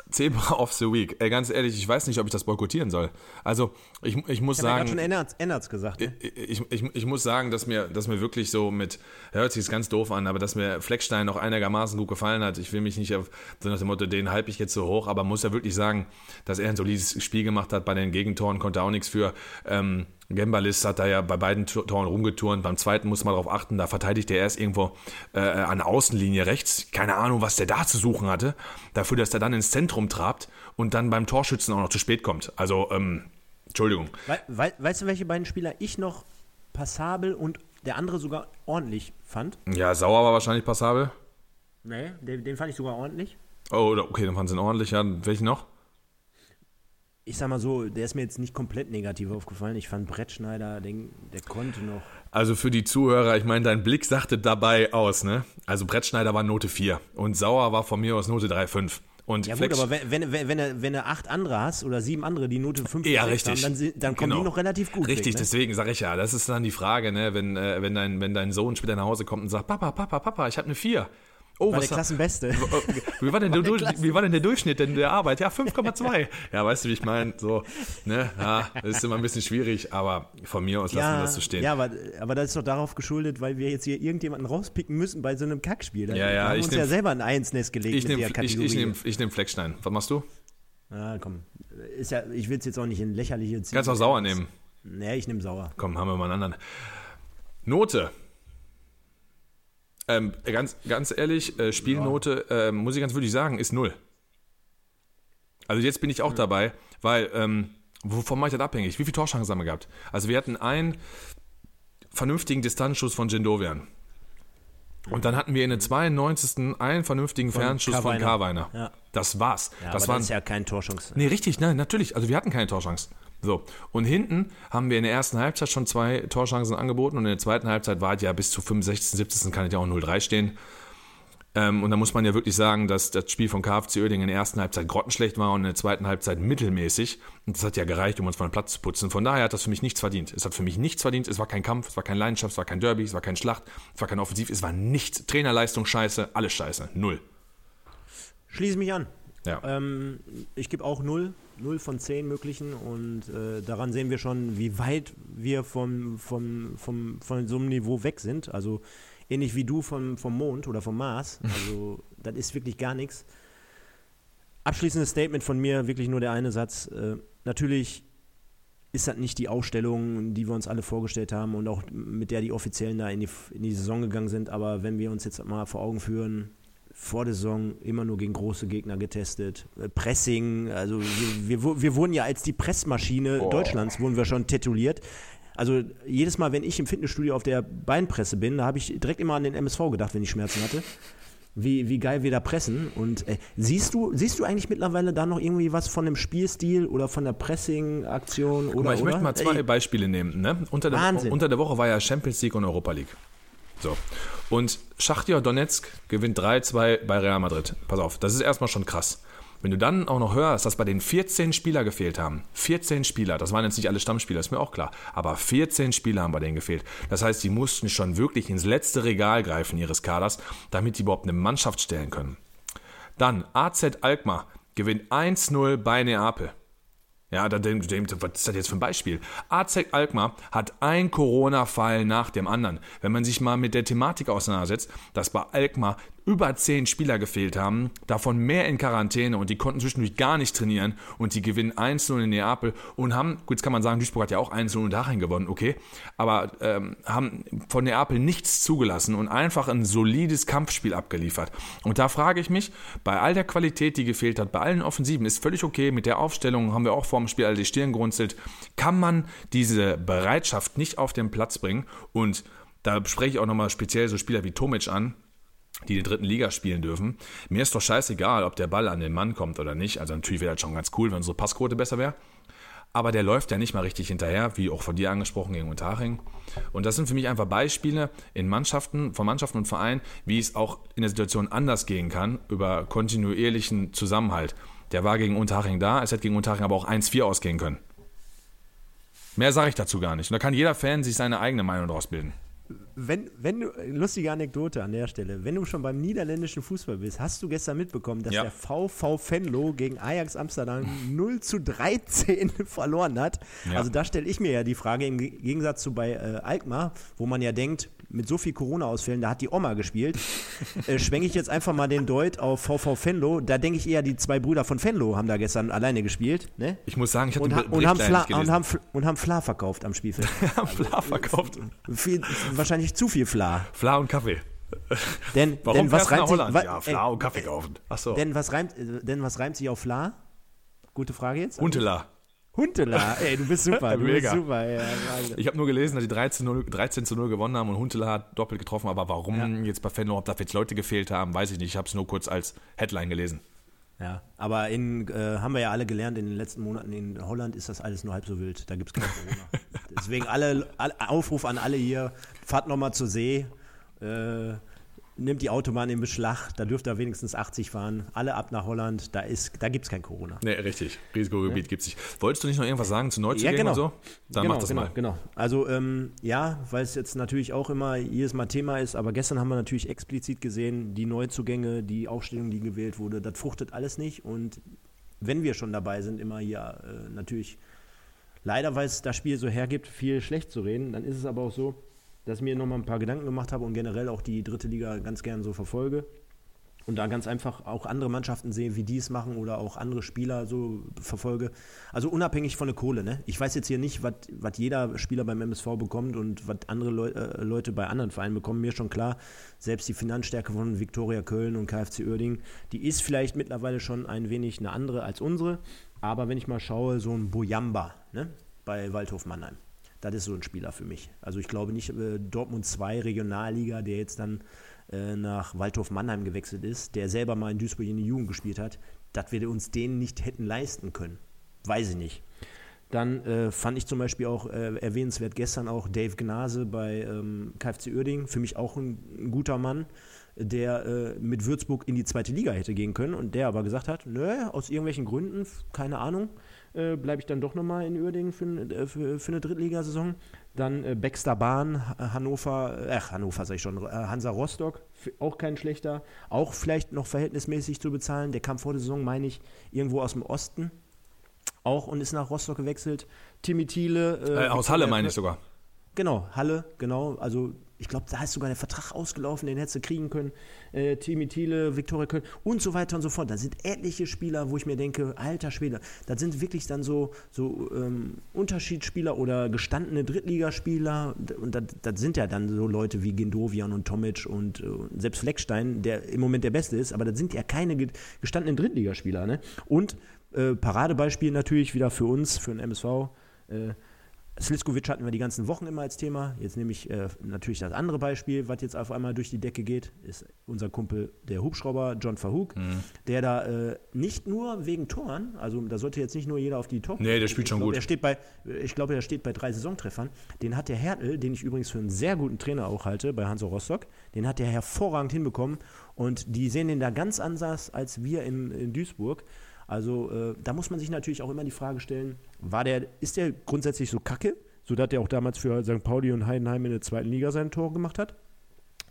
Zebra [laughs] of the Week. Ey, ganz ehrlich, ich weiß nicht, ob ich das boykottieren soll. Also, ich, ich muss Ich ja sagen. gerade schon Ennerts, gesagt. Ne? Ich, ich, ich muss sagen, dass mir, dass mir wirklich so mit, hört sich ganz doof an, aber dass mir Fleckstein noch einigermaßen gut gefallen hat. Ich will mich nicht auf, so nach dem Motto, den hype ich jetzt so hoch, aber muss ja wirklich sagen, dass er ein solides Spiel gemacht hat. Bei den Gegentoren konnte er auch nichts für. Ähm, Gembalis hat da ja bei beiden Tor- Toren rumgeturnt. Beim zweiten muss man darauf achten, da verteidigt er erst irgendwo äh, an der Außenlinie rechts. Keine Ahnung, was der da zu suchen hatte. Dafür, dass er dann ins Zentrum trabt und dann beim Torschützen auch noch zu spät kommt. Also, ähm, Entschuldigung. Wei wei weißt du, welche beiden Spieler ich noch passabel und der andere sogar ordentlich fand? Ja, Sauer war wahrscheinlich passabel. Nee, den, den fand ich sogar ordentlich. Oh, okay, dann fanden sie ihn ordentlich. Ja, welchen noch? Ich sag mal so, der ist mir jetzt nicht komplett negativ aufgefallen. Ich fand Brettschneider, den, der konnte noch. Also für die Zuhörer, ich meine, dein Blick sagte dabei aus, ne? Also Brettschneider war Note 4 und Sauer war von mir aus Note 3,5. Und Ja Fleck- gut, aber wenn, wenn, wenn, wenn, du- acht andere hast oder sieben andere, die Note 5 ja, richtig. haben, dann, dann kommen Genau. die noch relativ gut Richtig, weg, ne? deswegen sage ich ja, das ist dann die Frage, ne, wenn, äh, wenn, dein, wenn dein Sohn später nach Hause kommt und sagt, Papa, Papa, Papa, ich habe eine 4. Oh, War was der Klassenbeste. wie war, denn der, Durch- wie war denn der Durchschnitt denn der Arbeit? Ja, 5,2. Ja, weißt du, wie ich meine? So, ne? Ja, das ist immer ein bisschen schwierig, aber von mir aus lassen wir ja, das so stehen. ja aber, aber das ist doch darauf geschuldet, weil wir jetzt hier irgendjemanden rauspicken müssen bei so einem Kackspiel. Da Ja, ja, wir haben ich uns nehm- ja selber ein Einsnest gelegt ich mit nehme der ich, Kategorie. ich nehm, ich nehm Fleckstein. Was machst du? ah, komm. Ist ja, ich will es jetzt auch nicht in lächerliche ziehen. Kannst auch sauer nehmen. Nee, ich nehme sauer. Komm, haben wir mal einen anderen. Note. Ähm, ganz, ganz ehrlich, äh, Spielnote, äh, muss ich ganz wirklich sagen, ist null. Also jetzt bin ich auch dabei, weil, ähm, wovon mache ich das abhängig? Wie viele Torchancen haben wir gehabt? Also wir hatten einen vernünftigen Distanzschuss von Jindovian. Und dann hatten wir in der 92. einen vernünftigen Fernschuss von Karweiner. Ja. Das war's. Ja, das waren das ist ja kein Torchance. Nee, richtig, nein, natürlich. Also wir hatten keine Torchance. So. Und hinten haben wir in der ersten Halbzeit schon zwei Torchancen angeboten und in der zweiten Halbzeit war es ja bis zu 65, 70. kann es ja auch 0-3 stehen. Ähm, und da muss man ja wirklich sagen, dass das Spiel von KFC Oerding in der ersten Halbzeit grottenschlecht war und in der zweiten Halbzeit mittelmäßig. Und das hat ja gereicht, um uns von den Platz zu putzen. Von daher hat das für mich nichts verdient. Es hat für mich nichts verdient. Es war kein Kampf, es war kein Leidenschaft, es war kein Derby, es war kein Schlacht, es war kein Offensiv, es war nichts. Trainerleistung scheiße, alles scheiße. Null. Schließe mich an. Ja. Ähm, ich gebe auch 0, 0 von 10 möglichen und äh, daran sehen wir schon, wie weit wir vom, vom, vom, von so einem Niveau weg sind. Also ähnlich wie du vom, vom Mond oder vom Mars. [laughs] Also das ist wirklich gar nichts. Abschließendes Statement von mir, wirklich nur der eine Satz. Äh, natürlich ist das nicht die Ausstellung, die wir uns alle vorgestellt haben und auch mit der die Offiziellen da in die, in die Saison gegangen sind. Aber wenn wir uns jetzt mal vor Augen führen, vor der Saison immer nur gegen große Gegner getestet. Äh, Pressing, also wir, wir, wir wurden ja als die Pressmaschine Boah. Deutschlands wurden wir schon tituliert. Also jedes Mal, wenn ich im Fitnessstudio auf der Beinpresse bin, da habe ich direkt immer an den MSV gedacht, wenn ich Schmerzen hatte. Wie, wie geil wir da pressen. Und äh, siehst du, siehst du eigentlich mittlerweile da noch irgendwie was von dem Spielstil oder von der Pressing-Aktion? Oder, mal, ich oder? möchte mal zwei Ey, Beispiele nehmen. Ne? Unter, der, Wahnsinn. unter der Woche war ja Champions League und Europa League. So. Und Schachtja Donetsk gewinnt 3-2 bei Real Madrid. Pass auf, das ist erstmal schon krass. Wenn du dann auch noch hörst, dass bei den 14 Spieler gefehlt haben, 14 Spieler, das waren jetzt nicht alle Stammspieler, ist mir auch klar, aber 14 Spieler haben bei denen gefehlt. Das heißt, die mussten schon wirklich ins letzte Regal greifen ihres Kaders, damit die überhaupt eine Mannschaft stellen können. Dann AZ Alkmaar gewinnt 1-0 bei Neapel. Ja, da, dem, dem, was ist das jetzt für ein Beispiel? AZ Alkmaar hat ein Corona-Fall nach dem anderen. Wenn man sich mal mit der Thematik auseinandersetzt, dass bei Alkmaar über zehn Spieler gefehlt haben, davon mehr in Quarantäne und die konnten zwischendurch gar nicht trainieren und die gewinnen 1-0 in Neapel und haben, gut, jetzt kann man sagen, Duisburg hat ja auch 1-0 und darin gewonnen, okay, aber ähm, haben von Neapel nichts zugelassen und einfach ein solides Kampfspiel abgeliefert. Und da frage ich mich, bei all der Qualität, die gefehlt hat, bei allen Offensiven, ist völlig okay, mit der Aufstellung haben wir auch vor dem Spiel alle die Stirn gerunzelt, kann man diese Bereitschaft nicht auf den Platz bringen und da spreche ich auch nochmal speziell so Spieler wie Tomic an, die in der dritten Liga spielen dürfen. Mir ist doch scheißegal, ob der Ball an den Mann kommt oder nicht. Also natürlich wäre das schon ganz cool, wenn unsere Passquote besser wäre. Aber der läuft ja nicht mal richtig hinterher, wie auch von dir angesprochen gegen Unterhaching. Und das sind für mich einfach Beispiele in Mannschaften, von Mannschaften und Vereinen, wie es auch in der Situation anders gehen kann, über kontinuierlichen Zusammenhalt. Der war gegen Unterhaching da, es hätte gegen Unterhaching aber auch 1-4 ausgehen können. Mehr sage ich dazu gar nicht. Und da kann jeder Fan sich seine eigene Meinung daraus bilden. Wenn, wenn du, lustige Anekdote an der Stelle, wenn du schon beim niederländischen Fußball bist, hast du gestern mitbekommen, dass Ja. der VV Venlo gegen Ajax Amsterdam [laughs] 0 zu 13 [laughs] verloren hat. Ja. Also da stelle ich mir ja die Frage, im Ge- Gegensatz zu bei äh, Alkmaar, wo man ja denkt, mit so viel Corona-Ausfällen, da hat die Oma gespielt, [laughs] äh, schwenke ich jetzt einfach mal den Deut auf VV Venlo. Da denke ich eher, die zwei Brüder von Venlo haben da gestern alleine gespielt. Ne? Ich muss sagen, ich habe den ha und, haben Fla und, haben, und haben Fla verkauft am Spielfeld. haben Fla verkauft. viel, wahrscheinlich zu viel Fla. Fla und Kaffee. Denn, [laughs] Warum denn was reimt sich, wa- ja, Fla und Kaffee kaufen. Achso. Denn was reimt, äh, denn was reimt sich auf Fla? Gute Frage jetzt. Huntela. Huntela. Ey, du bist super. Du Mega. bist super. Ja. Ich habe nur gelesen, dass die 13, 0, 13 zu 0 gewonnen haben und Huntela hat doppelt getroffen. Aber warum jetzt bei Fenlo, ob da jetzt Leute gefehlt haben, weiß ich nicht. Ich habe es nur kurz als Headline gelesen. Ja, aber in, äh, haben wir ja alle gelernt in den letzten Monaten, in Holland ist das alles nur halb so wild. Da gibt es kein Corona. [laughs] Deswegen alle, alle, Aufruf an alle hier, fahrt nochmal zur See. Äh, Nimmt die Autobahn in Beschlag, da dürft ihr wenigstens 80 fahren. Alle ab nach Holland, da, ist- da gibt es kein Corona. Nee, richtig. Risikogebiet gibt's nicht. Wolltest du nicht noch irgendwas sagen zu Neuzugängen genau. und so? Dann genau, mach das genau, mal. Genau. Also ähm, ja, weil es jetzt natürlich auch immer jedes Mal Thema ist, aber gestern haben wir natürlich explizit gesehen, die Neuzugänge, die Aufstellung, die gewählt wurde, das fruchtet alles nicht. Und wenn wir schon dabei sind, immer hier äh, natürlich leider, weil es das Spiel so hergibt, viel schlecht zu reden, dann ist es aber auch so, dass ich mir nochmal ein paar Gedanken gemacht habe und generell auch die dritte Liga ganz gern so verfolge und da ganz einfach auch andere Mannschaften sehe, wie die es machen oder auch andere Spieler so verfolge. Also unabhängig von der Kohle. Ne? Ich weiß jetzt hier nicht, was jeder Spieler beim MSV bekommt und was andere Leu äh, Leute bei anderen Vereinen bekommen. Mir schon klar, selbst die Finanzstärke von Viktoria Köln und KfC Uerdingen, die ist vielleicht mittlerweile schon ein wenig eine andere als unsere. Aber wenn ich mal schaue, so ein Bojamba ne? bei Waldhof Mannheim. Das ist so ein Spieler für mich. Also ich glaube nicht, äh, Dortmund 2 Regionalliga, der jetzt dann äh, nach Waldhof Mannheim gewechselt ist, der selber mal in Duisburg in der Jugend gespielt hat, dass wir uns den nicht hätten leisten können. Weiß ich nicht. Dann äh, fand ich zum Beispiel auch äh, erwähnenswert gestern auch Dave Gnase bei ähm, KfC Uerdingen. Für mich auch ein, ein guter Mann. der mit Würzburg in die zweite Liga hätte gehen können und der aber gesagt hat, nö, aus irgendwelchen Gründen, keine Ahnung, äh, bleibe ich dann doch nochmal in Uerdingen für, äh, für, für eine Drittligasaison. Dann äh, Baxter Bahn, Hannover, ach, Hannover sag ich schon, Hansa Rostock, auch kein schlechter, auch vielleicht noch verhältnismäßig zu bezahlen. Der kam vor der Saison, meine ich, irgendwo aus dem Osten auch und ist nach Rostock gewechselt. Timmy Thiele. Äh, aus Halle meine ich sogar. Genau, Halle, genau. Also ich glaube, da ist sogar der Vertrag ausgelaufen, den hättest du kriegen können. Äh, Timmy Thiele, Viktoria Köln und so weiter und so fort. Da sind etliche Spieler, wo ich mir denke, alter Schwede, das sind wirklich dann so, so ähm, Unterschiedsspieler oder gestandene Drittligaspieler. Und das, das, sind ja dann so Leute wie Gendovian und Tomic und äh, selbst Fleckstein, der im Moment der Beste ist, aber das sind ja keine gestandenen Drittligaspieler. Ne? Und äh, Paradebeispiel natürlich wieder für uns, für den MSV. Äh, Sliskovic hatten wir die ganzen Wochen immer als Thema. Jetzt nehme ich äh, natürlich das andere Beispiel, was jetzt auf einmal durch die Decke geht, ist unser Kumpel, der Hubschrauber John Verhoek, mhm. der da äh, nicht nur wegen Toren, also da sollte jetzt nicht nur jeder auf die Top. Nee, der spielt schon glaub, gut. Er steht bei, ich glaube, er steht bei drei Saisontreffern. Den hat der Hertel, den ich übrigens für einen sehr guten Trainer auch halte, bei Hansa Rostock, den hat er hervorragend hinbekommen und die sehen den da ganz anders als wir in, in Duisburg. Also äh, da muss man sich natürlich auch immer die Frage stellen, war der, ist der grundsätzlich so kacke, sodass der auch damals für St. Pauli und Heidenheim in der zweiten Liga sein Tor gemacht hat?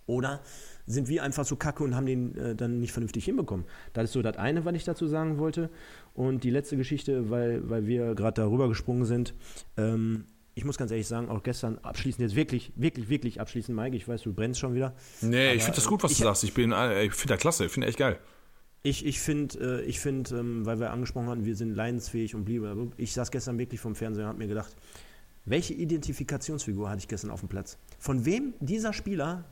Oder sind wir einfach so kacke und haben den äh, dann nicht vernünftig hinbekommen? Das ist so das eine, was ich dazu sagen wollte. Und die letzte Geschichte, weil, weil wir gerade darüber gesprungen sind, ähm, ich muss ganz ehrlich sagen, auch gestern abschließend, jetzt wirklich, wirklich, wirklich abschließend, Mike, ich weiß, du brennst schon wieder. Nee, ich finde das gut, was du sagst. Ich, äh, ich finde das klasse, ich finde echt geil. Ich, ich finde, äh, ich find, ähm, weil wir angesprochen hatten, wir sind leidensfähig und blieben. Ich saß gestern wirklich vom Fernseher und habe mir gedacht, welche Identifikationsfigur hatte ich gestern auf dem Platz? Von wem dieser Spieler,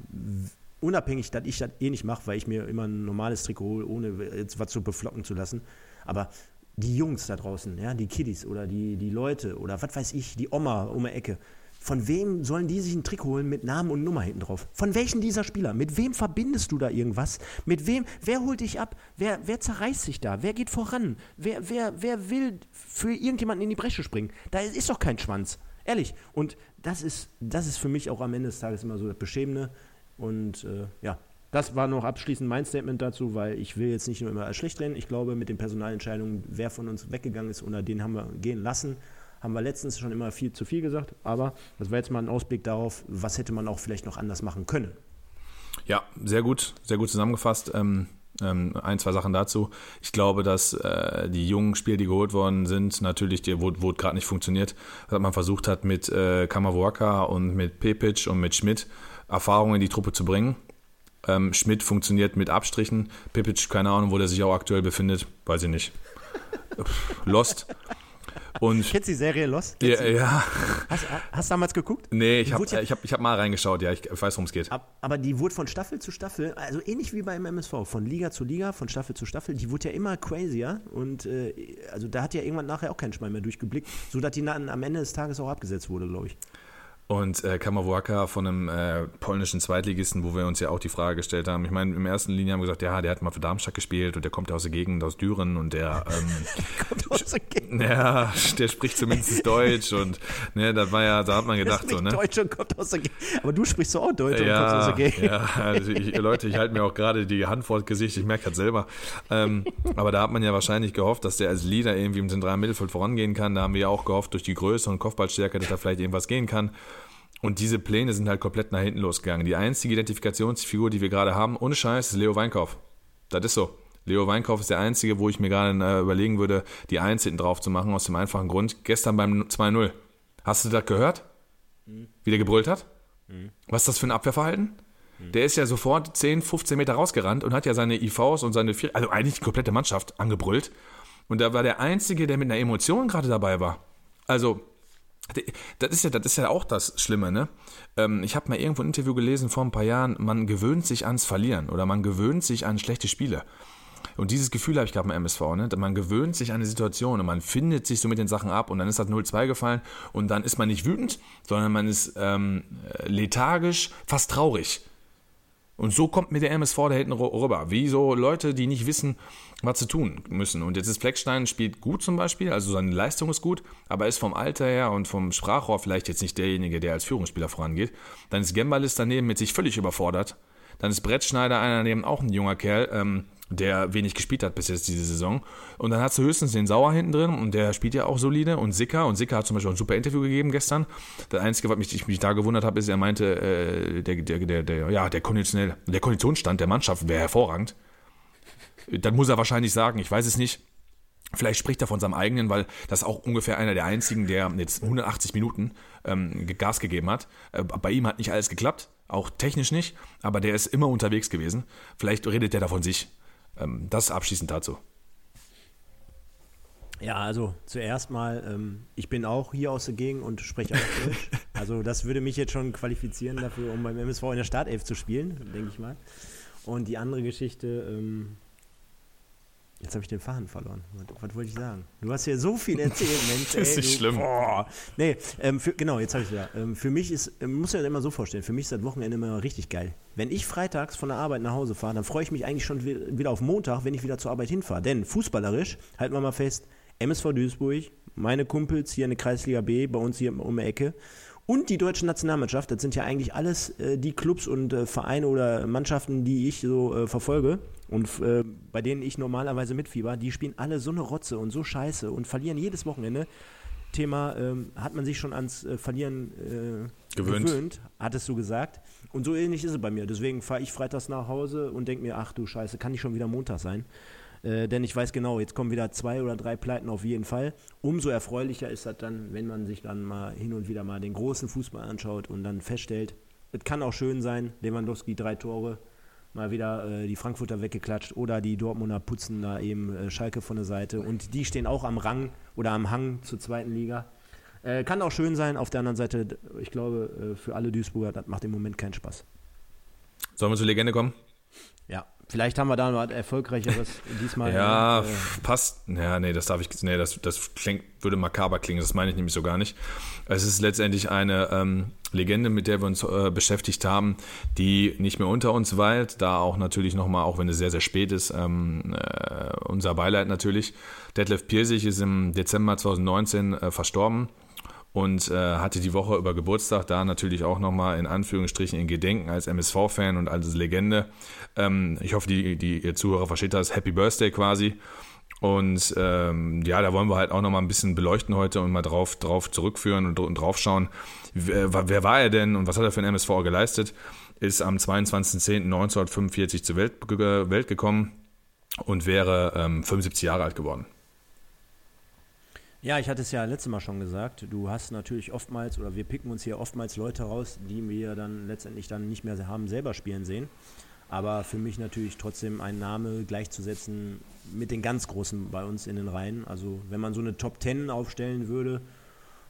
unabhängig, dass ich das eh nicht mache, weil ich mir immer ein normales Trikot hole, ohne jetzt was zu beflocken zu lassen, aber die Jungs da draußen, ja, die Kiddies oder die, die Leute oder was weiß ich, die Oma um die Ecke, von wem sollen die sich einen Trick holen mit Namen und Nummer hinten drauf? Von welchen dieser Spieler? Mit wem verbindest du da irgendwas? Mit wem? Wer holt dich ab? Wer, wer zerreißt sich da? Wer geht voran? Wer, wer, wer will für irgendjemanden in die Bresche springen? Da ist doch kein Schwanz. Ehrlich. Und das ist, das ist für mich auch am Ende des Tages immer so das Beschämende. Und äh, ja, das war noch abschließend mein Statement dazu, weil ich will jetzt nicht nur immer schlecht reden. Ich glaube, mit den Personalentscheidungen, wer von uns weggegangen ist oder den haben wir gehen lassen, haben wir letztens schon immer viel zu viel gesagt, aber das war jetzt mal ein Ausblick darauf, was hätte man auch vielleicht noch anders machen können. Ja, sehr gut, sehr gut zusammengefasst. Ähm, ähm, ein, zwei Sachen dazu. Ich glaube, dass äh, die jungen Spieler, die geholt worden sind, natürlich, die, wo, wo gerade nicht funktioniert, dass man versucht hat, mit äh, Kamawaka und mit Pepic und mit Schmidt Erfahrungen in die Truppe zu bringen. Ähm, Schmidt funktioniert mit Abstrichen. Pepic, keine Ahnung, wo der sich auch aktuell befindet, weiß ich nicht. Lost. Und [laughs] Kennst du die Serie Lost? Ja, ja. Hast, hast du damals geguckt? Nee, ich habe ja, ich hab, ich hab mal reingeschaut, ja, ich weiß, worum es geht. Aber die wurde von Staffel zu Staffel, also ähnlich wie beim MSV, von Liga zu Liga, von Staffel zu Staffel, die wurde ja immer crazier und äh, also da hat ja irgendwann nachher auch kein Schwein mehr durchgeblickt, sodass die am Ende des Tages auch abgesetzt wurde, glaube ich. Und äh, Kamawaka von einem äh, polnischen Zweitligisten, wo wir uns ja auch die Frage gestellt haben. Ich meine, im ersten Linie haben wir gesagt, ja, der hat mal für Darmstadt gespielt und der kommt aus der Gegend, aus Düren und der, ähm, [laughs] kommt aus der Gegend. Ja, der spricht zumindest [laughs] Deutsch und ne, da war ja, da hat man gedacht so, ne? Deutsch und kommt aus der Gegend. Aber du sprichst so auch Deutsch ja, und kommst aus der Gegend. Ja, also ich, Leute, ich halte mir auch gerade die Hand vor das Gesicht, ich merke das selber. Ähm, aber da hat man ja wahrscheinlich gehofft, dass der als Leader irgendwie im zentralen Mittelfeld vorangehen kann. Da haben wir ja auch gehofft, durch die Größe und Kopfballstärke, dass da vielleicht irgendwas gehen kann. Und diese Pläne sind halt komplett nach hinten losgegangen. Die einzige Identifikationsfigur, die wir gerade haben, ohne Scheiß, ist Leo Weinkauf. Das ist so. Leo Weinkauf ist der einzige, wo ich mir gerade äh, überlegen würde, die Eins hinten drauf zu machen, aus dem einfachen Grund. Gestern beim 2-0. Hast du das gehört? Mhm. Wie der gebrüllt hat? Mhm. Was ist das für ein Abwehrverhalten? Mhm. Der ist ja sofort 10, 15 Meter rausgerannt und hat ja seine IVs und seine vier, also eigentlich die komplette Mannschaft angebrüllt. Und da war der Einzige, der mit einer Emotion gerade dabei war. Also, das ist ja, das ist ja auch das Schlimme, ne? Ähm, ich habe mal irgendwo ein Interview gelesen vor ein paar Jahren, man gewöhnt sich ans Verlieren oder man gewöhnt sich an schlechte Spiele. Und dieses Gefühl habe ich gerade beim MSV, ne? Man gewöhnt sich an eine Situation und man findet sich so mit den Sachen ab und dann ist das 0-2 gefallen und dann ist man nicht wütend, sondern man ist ähm, lethargisch, fast traurig. Und so kommt mir der MSV da hinten rüber. Wie so Leute, die nicht wissen, was zu tun müssen. Und jetzt ist Fleckstein spielt gut zum Beispiel, also seine Leistung ist gut, aber ist vom Alter her und vom Sprachrohr vielleicht jetzt nicht derjenige, der als Führungsspieler vorangeht. Dann ist Gembalis daneben mit sich völlig überfordert. Dann ist Brett Schneider einer neben auch ein junger Kerl, ähm, der wenig gespielt hat bis jetzt diese Saison. Und dann hast du höchstens den Sauer hinten drin und der spielt ja auch solide. Und Sicker, und Sicker hat zum Beispiel ein super Interview gegeben gestern. Das Einzige, was mich, ich mich da gewundert habe, ist, er meinte, äh, der, der, der, der, ja, der, konditionell, der Konditionsstand der Mannschaft wäre hervorragend. Dann muss er wahrscheinlich sagen, ich weiß es nicht. Vielleicht spricht er von seinem eigenen, weil das ist auch ungefähr einer der einzigen, der jetzt 180 Minuten ähm, Gas gegeben hat. Äh, bei ihm hat nicht alles geklappt, auch technisch nicht, aber der ist immer unterwegs gewesen. Vielleicht redet der da von sich. Ähm, das abschließend dazu. Ja, also zuerst mal, ähm, ich bin auch hier aus der Gegend und spreche auch Deutsch. [laughs] Also das würde mich jetzt schon qualifizieren dafür, um beim MSV in der Startelf zu spielen, denke ich mal. Und die andere Geschichte, ähm, Jetzt habe ich den Faden verloren. Was, was, wollte ich sagen? Du hast ja so viel erzählt, [laughs] Mensch. das ist nicht schlimm. Boah. Nee, ähm, für, genau, jetzt habe ich es wieder. Ähm, für mich ist, ähm, muss ja immer so vorstellen, für mich ist das Wochenende immer richtig geil. Wenn ich freitags von der Arbeit nach Hause fahre, dann freue ich mich eigentlich schon wieder auf Montag, wenn ich wieder zur Arbeit hinfahre. Denn fußballerisch, halten wir mal fest, MSV Duisburg, meine Kumpels hier in der Kreisliga B, bei uns hier um die Ecke und die deutsche Nationalmannschaft. Das sind ja eigentlich alles äh, die Clubs und äh, Vereine oder Mannschaften, die ich so äh, verfolge und äh, bei denen ich normalerweise mitfieber. Die spielen alle so eine Rotze und so scheiße und verlieren jedes Wochenende. Thema, ähm, hat man sich schon ans äh, Verlieren äh, gewöhnt. gewöhnt, hattest du gesagt. Und so ähnlich ist es bei mir. Deswegen fahre ich freitags nach Hause und denke mir, ach du Scheiße, kann ich schon wieder Montag sein. Äh, denn ich weiß genau, jetzt kommen wieder zwei oder drei Pleiten auf jeden Fall. Umso erfreulicher ist das dann, wenn man sich dann mal hin und wieder mal den großen Fußball anschaut und dann feststellt, es kann auch schön sein, Lewandowski drei Tore, mal wieder äh, die Frankfurter weggeklatscht oder die Dortmunder putzen da eben äh, Schalke von der Seite und die stehen auch am Rang oder am Hang zur zweiten Liga. Äh, kann auch schön sein, auf der anderen Seite, ich glaube, äh, für alle Duisburger, das macht im Moment keinen Spaß. Sollen wir zur Legende kommen? Vielleicht haben wir da was Erfolgreicheres [laughs] diesmal. ja, äh, passt. Ja, nee, das darf ich. Nee, das, das klingt, würde makaber klingen. Das meine ich nämlich so gar nicht. Es ist letztendlich eine ähm, Legende, mit der wir uns äh, beschäftigt haben, die nicht mehr unter uns weilt. Da auch natürlich nochmal, auch wenn es sehr, sehr spät ist, ähm, äh, unser Beileid natürlich. Detlef Pirsig ist im Dezember 2019 äh, verstorben und äh, hatte die Woche über Geburtstag, da natürlich auch nochmal in Anführungsstrichen in Gedenken als MSV-Fan und als Legende. Ähm, ich hoffe, die, die ihr Zuhörer versteht das. Happy Birthday quasi. Und ähm, ja, da wollen wir halt auch nochmal ein bisschen beleuchten heute und mal drauf, drauf zurückführen und, und drauf schauen. Wer, wer war er denn und was hat er für ein MSV geleistet? Ist am 22.10.1945 zur Welt, Welt gekommen und wäre ähm, 75 Jahre alt geworden. Ja, ich hatte es ja letztes Mal schon gesagt. Du hast natürlich oftmals, oder wir picken uns hier oftmals Leute raus, die wir dann letztendlich dann nicht mehr haben selber spielen sehen. Aber für mich natürlich trotzdem ein Name gleichzusetzen mit den ganz Großen bei uns in den Reihen. Also wenn man so eine Top Ten aufstellen würde,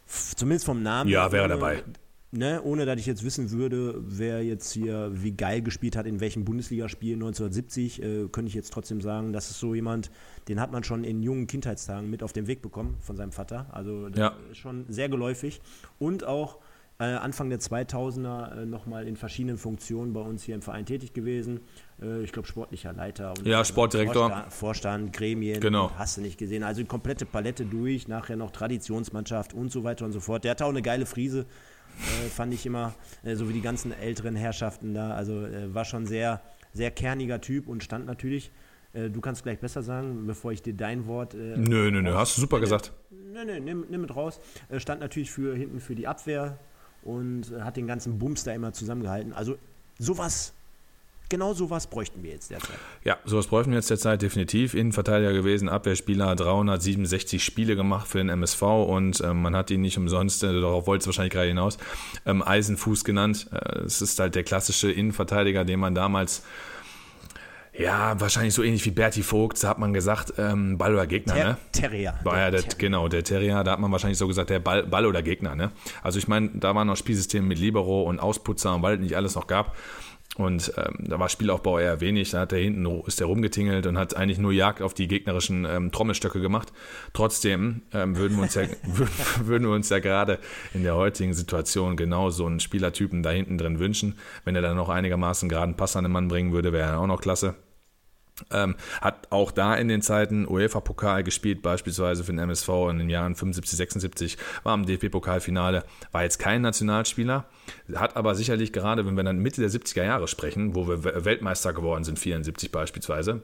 zumindest vom Namen. Ja, wäre dabei ne, ohne dass ich jetzt wissen würde, wer jetzt hier wie geil gespielt hat, in welchem Bundesligaspiel 1970, äh, könnte ich jetzt trotzdem sagen, das ist so jemand, den hat man schon in jungen Kindheitstagen mit auf den Weg bekommen von seinem Vater. Also ja. ist schon sehr geläufig. Und auch äh, Anfang der 2000er äh, nochmal in verschiedenen Funktionen bei uns hier im Verein tätig gewesen. Äh, ich glaube, sportlicher Leiter. Und ja, Sportdirektor. Vorstand, Vorstand Gremien, genau. hast du nicht gesehen. Also die komplette Palette durch, nachher noch Traditionsmannschaft und so weiter und so fort. Der hatte auch eine geile Friese äh, fand ich immer, äh, so wie die ganzen älteren Herrschaften da. Also äh, war schon sehr, sehr kerniger Typ und stand natürlich. Äh, du kannst gleich besser sagen, bevor ich dir dein Wort. Äh, nö, nö, nö, hast du super nö, gesagt. Nö, nö, nimm, nimm mit raus. Äh, stand natürlich für hinten für die Abwehr und hat den ganzen Bums da immer zusammengehalten. Also sowas genau sowas bräuchten wir jetzt derzeit. Ja, sowas bräuchten wir jetzt derzeit definitiv. Innenverteidiger gewesen, Abwehrspieler, 367 Spiele gemacht für den MSV und ähm, man hat ihn nicht umsonst, äh, darauf wollte es wahrscheinlich gerade hinaus, ähm, Eisenfuß genannt. Äh, es ist halt der klassische Innenverteidiger, den man damals ja, wahrscheinlich so ähnlich wie Berti Vogt, da hat man gesagt, ähm, Ball oder Gegner, Ter ne? Terrier. War ja der, genau, der Terrier, da hat man wahrscheinlich so gesagt, der Ball, Ball oder Gegner, ne? Also ich meine, da waren noch Spielsysteme mit Libero und Ausputzer und weil es nicht alles noch gab. Und ähm, da war Spielaufbau eher wenig. Da hat er hinten ist der rumgetingelt und hat eigentlich nur Jagd auf die gegnerischen ähm, Trommelstöcke gemacht. Trotzdem ähm, würden wir uns ja [laughs] würden wir uns ja gerade in der heutigen Situation genau so einen Spielertypen da hinten drin wünschen. Wenn er dann noch einigermaßen geraden Pass an den Mann bringen würde, wäre er auch noch klasse. Ähm, hat auch da in den Zeiten UEFA-Pokal gespielt, beispielsweise für den MSV in den Jahren 75, 76, war im DFB-Pokalfinale, war jetzt kein Nationalspieler, hat aber sicherlich gerade, wenn wir dann Mitte der 70er Jahre sprechen, wo wir Weltmeister geworden sind, 74 beispielsweise,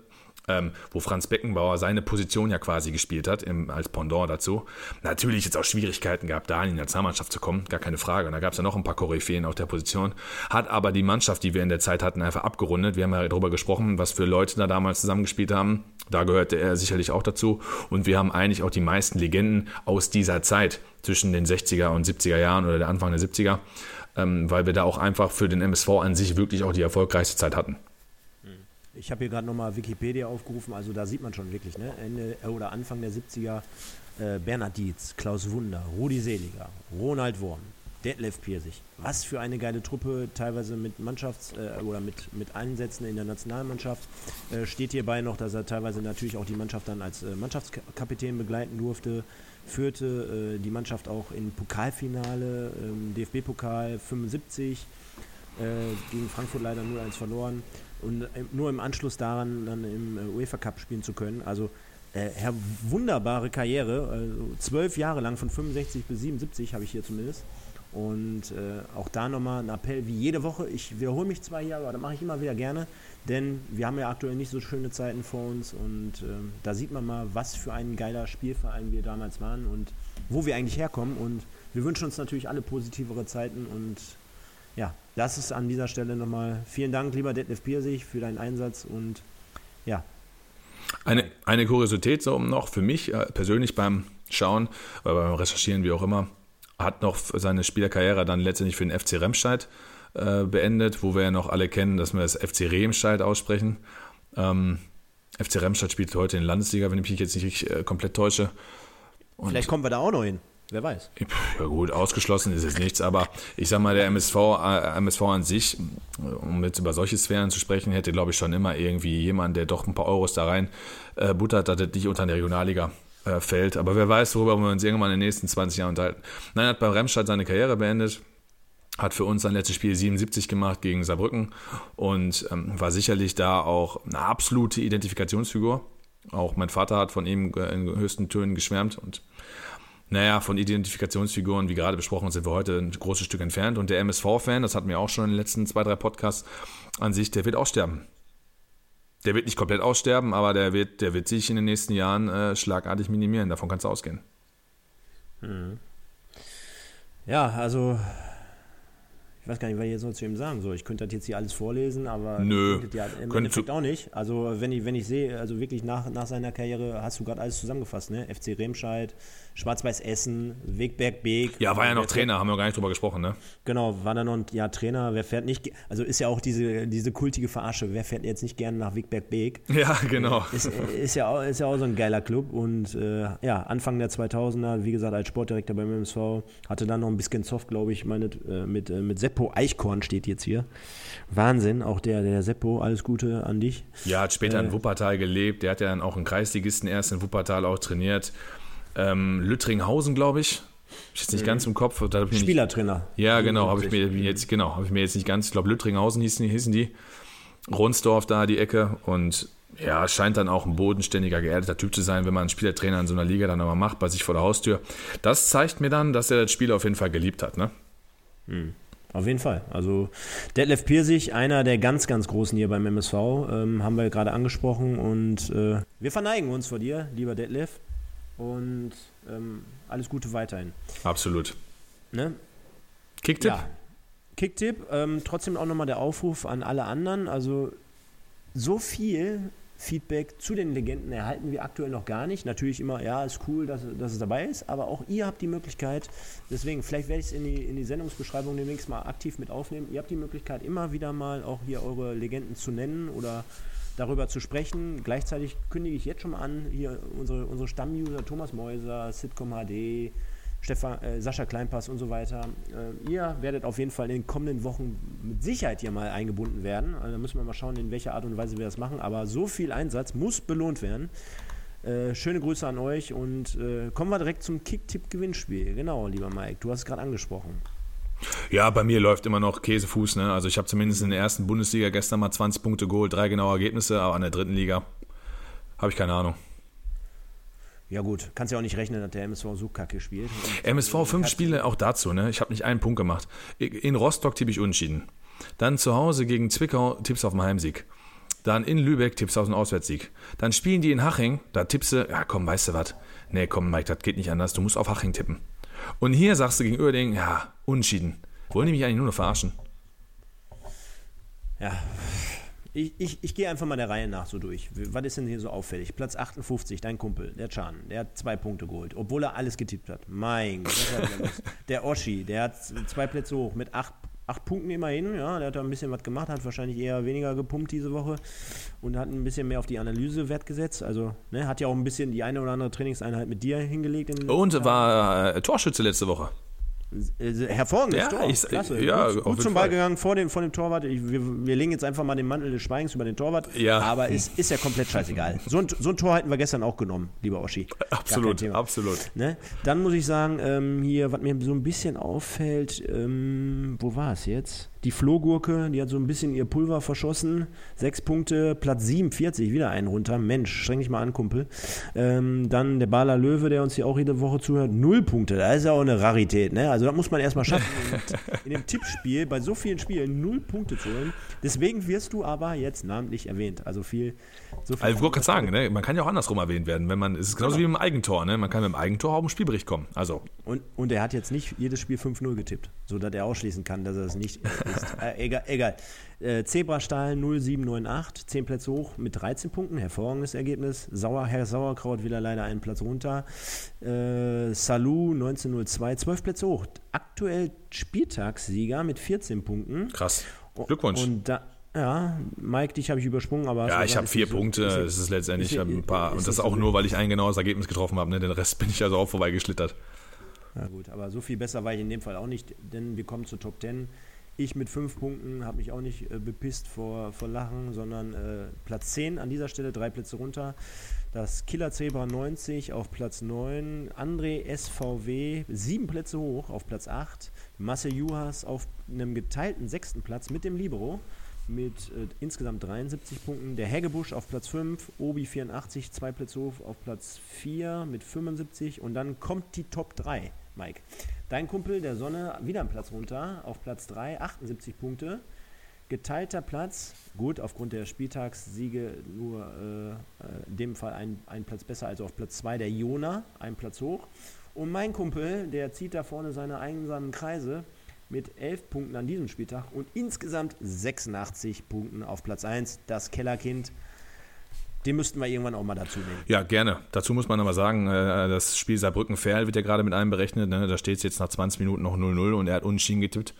ähm, wo Franz Beckenbauer seine Position ja quasi gespielt hat, im, als Pendant dazu. Natürlich jetzt auch Schwierigkeiten gehabt, da in die Nationalmannschaft zu kommen, gar keine Frage. Und da gab es ja noch ein paar Koryphäen auf der Position. Hat aber die Mannschaft, die wir in der Zeit hatten, einfach abgerundet. Wir haben ja darüber gesprochen, was für Leute da damals zusammengespielt haben. Da gehörte er sicherlich auch dazu. Und wir haben eigentlich auch die meisten Legenden aus dieser Zeit, zwischen den 60er und 70er Jahren oder der Anfang der 70er, ähm, weil wir da auch einfach für den MSV an sich wirklich auch die erfolgreichste Zeit hatten. Ich habe hier gerade nochmal Wikipedia aufgerufen, also da sieht man schon wirklich, ne? Ende äh, oder Anfang der 70er äh, Bernhard Dietz, Klaus Wunder, Rudi Seliger, Ronald Worm, Detlef Piersig. Was für eine geile Truppe, teilweise mit Mannschafts- äh, oder mit, mit Einsätzen in der Nationalmannschaft. Äh, steht hierbei noch, dass er teilweise natürlich auch die Mannschaft dann als äh, Mannschaftskapitän begleiten durfte. Führte äh, die Mannschaft auch im Pokalfinale, ähm, DFB-Pokal 75, gegen Frankfurt leider 0-1 verloren und äh, nur im Anschluss daran dann im äh, UEFA Cup spielen zu können. Also äh, Herr, wunderbare Karriere, also zwölf Jahre lang von 65 bis 77 habe ich hier zumindest. Und äh, auch da nochmal ein Appell wie jede Woche. Ich wiederhole mich zwar hier, aber das mache ich immer wieder gerne, denn wir haben ja aktuell nicht so schöne Zeiten vor uns und äh, da sieht man mal, was für ein geiler Spielverein wir damals waren und wo wir eigentlich herkommen. Und wir wünschen uns natürlich alle positivere Zeiten und ja, das ist an dieser Stelle nochmal vielen Dank, lieber Detlef Piersig, für deinen Einsatz und ja. Eine, eine Kuriosität so noch für mich äh, persönlich beim Schauen, oder beim Recherchieren, wie auch immer, hat noch seine Spielerkarriere dann letztendlich für den FC Remscheid äh, beendet, wo wir ja noch alle kennen, dass wir das FC Remscheid aussprechen. Ähm, FC Remscheid spielt heute in der Landesliga, wenn ich mich jetzt nicht äh, komplett täusche. Und Vielleicht kommen wir da auch noch hin. Wer weiß. Ja gut, ausgeschlossen ist es nichts, aber ich sag mal, der MSV, äh, MSV an sich, um jetzt über solche Sphären zu sprechen, hätte, glaube ich, schon immer irgendwie jemand, der doch ein paar Euros da rein äh, buttert, dass das nicht unter der Regionalliga äh, fällt. Aber wer weiß, worüber wir uns irgendwann in den nächsten 20 Jahren unterhalten. Nein, hat beim Remstadt seine Karriere beendet, hat für uns sein letztes Spiel 77 gemacht gegen Saarbrücken und ähm, war sicherlich da auch eine absolute Identifikationsfigur. Auch mein Vater hat von ihm in höchsten Tönen geschwärmt und naja, von Identifikationsfiguren, wie gerade besprochen, sind wir heute ein großes Stück entfernt. Und der MSV-Fan, das hatten wir auch schon in den letzten zwei, drei Podcasts an sich, der wird aussterben. Der wird nicht komplett aussterben, aber der wird, der wird sich in den nächsten Jahren äh, schlagartig minimieren. Davon kannst du ausgehen. Hm. Ja, also ich weiß gar nicht, was ich jetzt noch zu ihm sagen soll. Ich könnte das jetzt hier alles vorlesen, aber Nö, ja im Endeffekt auch nicht. Also wenn ich, wenn ich sehe, also wirklich nach, nach seiner Karriere hast du gerade alles zusammengefasst, ne? FC Remscheid, Schwarz-Weiß Essen, Wegberg Beek. Ja, war ja noch Trainer, haben wir gar nicht drüber gesprochen, ne? Genau, war da noch ein ja, Trainer, wer fährt nicht, also ist ja auch diese, diese kultige Verarsche, wer fährt jetzt nicht gerne nach Wegberg Beek? [laughs] Ja, genau. Ist, ist, ja auch, ist ja auch so ein geiler Club und äh, ja, Anfang der 2000er, wie gesagt, als Sportdirektor beim MSV, hatte dann noch ein bisschen Zoff, glaube ich, meine, äh, mit, äh, mit Sepp Seppo Eichkorn steht jetzt hier. Wahnsinn, auch der, der Seppo, alles Gute an dich. Ja, hat später äh, in Wuppertal gelebt. Der hat ja dann auch einen Kreisligisten erst in Wuppertal auch trainiert. Ähm, Lüttringhausen, glaube ich. Ich jetzt nicht mhm. ganz im Kopf. Spielertrainer. Nicht, ja, genau, habe ich mir jetzt, genau, habe ich mir jetzt nicht ganz, ich glaube Lüttringhausen hießen, hießen die. Ronsdorf da die Ecke und ja, scheint dann auch ein bodenständiger, geerdeter Typ zu sein, wenn man einen Spielertrainer in so einer Liga dann nochmal macht, bei sich vor der Haustür. Das zeigt mir dann, dass er das Spiel auf jeden Fall geliebt hat, ne? Mhm. Auf jeden Fall. Also Detlef Pirsig, einer der ganz, ganz Großen hier beim MSV, ähm, haben wir gerade angesprochen und äh, wir verneigen uns vor dir, lieber Detlef. Und ähm, alles Gute weiterhin. Absolut. Ne? Kicktipp? Ja. Kicktipp. Ähm, trotzdem auch nochmal der Aufruf an alle anderen. Also so viel Feedback zu den Legenden erhalten wir aktuell noch gar nicht. Natürlich immer, ja, ist cool, dass, dass es dabei ist, aber auch ihr habt die Möglichkeit, deswegen, vielleicht werde ich es in die, in die Sendungsbeschreibung demnächst mal aktiv mit aufnehmen. Ihr habt die Möglichkeit, immer wieder mal auch hier eure Legenden zu nennen oder darüber zu sprechen. Gleichzeitig kündige ich jetzt schon mal an, hier unsere, unsere Stammuser Thomas Mäuser, Sitcom HD, Stefan, äh, Sascha Kleinpass und so weiter. Äh, ihr werdet auf jeden Fall in den kommenden Wochen mit Sicherheit hier mal eingebunden werden. Also da müssen wir mal schauen, in welcher Art und Weise wir das machen. Aber so viel Einsatz muss belohnt werden. Äh, schöne Grüße an euch und äh, kommen wir direkt zum Kick-Tipp-Gewinnspiel. Genau, lieber Mike, du hast es gerade angesprochen. Ja, bei mir läuft immer noch Käsefuß. Ne? Also ich habe zumindest in der ersten Bundesliga gestern mal 20 Punkte geholt, drei genaue Ergebnisse, aber in der dritten Liga habe ich keine Ahnung. Ja gut, kannst ja auch nicht rechnen, dass der MSV so kacke spielt. MSV fünf Spiele auch dazu, ne? Ich habe nicht einen Punkt gemacht. In Rostock tippe ich unentschieden. Dann zu Hause gegen Zwickau tippst auf den Heimsieg. Dann in Lübeck tippst auf den Auswärtssieg. Dann spielen die in Haching, da tippst du, ja komm, weißt du was? Nee, komm, Mike, das geht nicht anders, du musst auf Haching tippen. Und hier sagst du gegen Uerdingen, ja, unentschieden. Wollen die mich eigentlich nur noch verarschen? Ja, ich, ich, ich gehe einfach mal der Reihe nach so durch. Was ist denn hier so auffällig? Platz 58, dein Kumpel, der Chan, der hat zwei Punkte geholt, obwohl er alles getippt hat. Mein Gott, [laughs] der Oschi, der hat zwei Plätze hoch mit acht, acht Punkten immerhin. Ja, der hat da ein bisschen was gemacht, hat wahrscheinlich eher weniger gepumpt diese Woche und hat ein bisschen mehr auf die Analyse Wert gesetzt. Also ne, hat ja auch ein bisschen die eine oder andere Trainingseinheit mit dir hingelegt. und war äh, Torschütze letzte Woche. Äh, hervorragendes ja, Tor. Ich, Klasse. Ja, gut, gut zum Ball gegangen vor dem, vor dem Torwart. Ich, wir, wir, legen jetzt einfach mal den Mantel des Schweigens über den Torwart. Ja. Aber es [laughs] ist ja komplett scheißegal. So ein, so ein Tor hätten wir gestern auch genommen, lieber Oschi. Absolut, absolut. Ne? Dann muss ich sagen, ähm, hier, was mir so ein bisschen auffällt, ähm, wo war es jetzt? Die Flohgurke, die hat so ein bisschen ihr Pulver verschossen. Sechs Punkte, Platz 47, wieder einen runter. Mensch, streng dich mal an, Kumpel. Ähm, dann der Baler Löwe, der uns hier auch jede Woche zuhört. Null Punkte, da ist ja auch eine Rarität. Ne? Also da muss man erstmal schaffen, in dem Tippspiel bei so vielen Spielen null Punkte zu holen. Deswegen wirst du aber jetzt namentlich erwähnt. Also viel. So viel also ich wollte gerade sagen, ne? man kann ja auch andersrum erwähnt werden. Wenn man, es ist genauso genau. wie mit dem Eigentor. Ne? Man kann mit dem Eigentor auch im Spielbericht kommen. Also. Und, und er hat jetzt nicht jedes Spiel 5-0 getippt, sodass er ausschließen kann, dass er es nicht [laughs] ist. Äh, egal. egal. Äh, Zebrastahl 0798, 10 Plätze hoch mit 13 Punkten, hervorragendes Ergebnis. Sauer, Herr Sauerkraut wieder leider einen Platz runter. Äh, Salou 1902, 12 Plätze hoch. Aktuell Spieltagssieger mit 14 Punkten. Krass. Glückwunsch. Und da, ja, Mike, dich habe ich übersprungen, aber. Ja, ich habe vier so, Punkte. Es ist letztendlich ist, ein paar. und das auch so nur, weil ich ein genaues Ergebnis getroffen habe. Ne? Den Rest [laughs] bin ich also auch vorbeigeschlittert. Na gut, aber so viel besser war ich in dem Fall auch nicht, denn wir kommen zur Top 10. Ich mit fünf Punkten habe mich auch nicht äh, bepisst vor, vor Lachen, sondern äh, Platz 10 an dieser Stelle, drei Plätze runter. Das Killer Zebra 90 auf Platz 9. André SVW sieben Plätze hoch auf Platz 8. Marcel Juhas auf einem geteilten sechsten Platz mit dem Libero mit äh, insgesamt 73 Punkten. Der Heggebusch auf Platz 5, Obi 84, zwei Plätze hoch auf Platz 4 mit 75 und dann kommt die Top 3, Mike. Dein Kumpel der Sonne wieder einen Platz runter, auf Platz 3, 78 Punkte. Geteilter Platz, gut, aufgrund der Spieltagssiege nur äh, äh, in dem Fall ein, ein Platz besser, also auf Platz 2 der Jona, ein Platz hoch. Und mein Kumpel, der zieht da vorne seine einsamen Kreise mit 11 Punkten an diesem Spieltag und insgesamt 86 Punkten auf Platz 1, das Kellerkind. Den müssten wir irgendwann auch mal dazu nehmen. Ja, gerne. Dazu muss man aber sagen, äh, das Spiel Saarbrücken-Ferl wird ja gerade mit einem berechnet. Ne? Da steht es jetzt nach 20 Minuten noch 0-0 und er hat Unschieden getippt.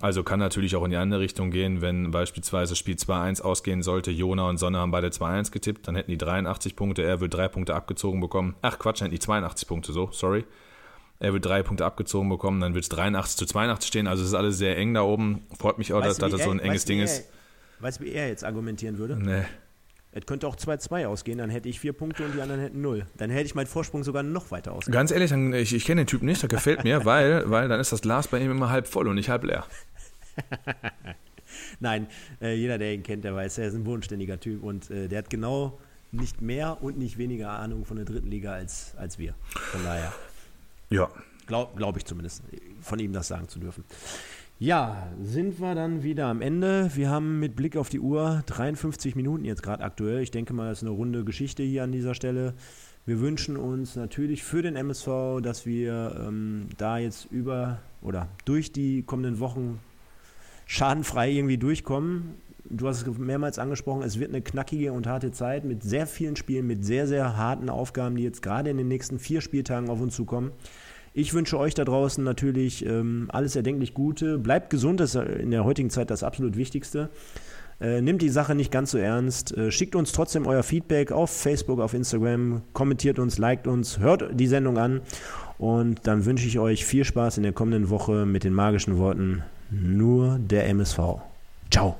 Also kann natürlich auch in die andere Richtung gehen, wenn beispielsweise Spiel 2-1 ausgehen sollte. Jona und Sonne haben beide 2-1 getippt, dann hätten die 83 Punkte, er würde drei Punkte abgezogen bekommen. Ach Quatsch, dann hätten die 82 Punkte, so, sorry. Er wird drei Punkte abgezogen bekommen, dann wird es 83 zu 82 stehen. Also es ist alles sehr eng da oben. Freut mich auch, weißt dass, das so ein enges Ding er, ist. Weißt du, wie er jetzt argumentieren würde? Nee. Es könnte auch 2-2 ausgehen, dann hätte ich vier Punkte und die anderen hätten null. Dann hätte ich meinen Vorsprung sogar noch weiter ausgehen. Ganz ehrlich, ich, ich kenne den Typen nicht, der gefällt mir, [laughs] weil, weil dann ist das Glas bei ihm immer halb voll und nicht halb leer. [laughs] Nein, äh, jeder, der ihn kennt, der weiß, er ist ein bodenständiger Typ und äh, der hat genau nicht mehr und nicht weniger Ahnung von der dritten Liga als, als wir. Von daher. Ja. Glaube glaub ich zumindest, von ihm das sagen zu dürfen. Ja, sind wir dann wieder am Ende. Wir haben mit Blick auf die Uhr 53 Minuten jetzt gerade aktuell. Ich denke mal, das ist eine runde Geschichte hier an dieser Stelle. Wir wünschen uns natürlich für den MSV, dass wir ähm, da jetzt über oder durch die kommenden Wochen schadenfrei irgendwie durchkommen. Du hast es mehrmals angesprochen, es wird eine knackige und harte Zeit mit sehr vielen Spielen, mit sehr, sehr harten Aufgaben, die jetzt gerade in den nächsten vier Spieltagen auf uns zukommen. Ich wünsche euch da draußen natürlich ähm, alles erdenklich Gute. Bleibt gesund, das ist in der heutigen Zeit das absolut Wichtigste. Äh, nimmt die Sache nicht ganz so ernst. Äh, schickt uns trotzdem euer Feedback auf Facebook, auf Instagram. Kommentiert uns, liked uns, hört die Sendung an. Und dann wünsche ich euch viel Spaß in der kommenden Woche mit den magischen Worten nur der MSV. Ciao.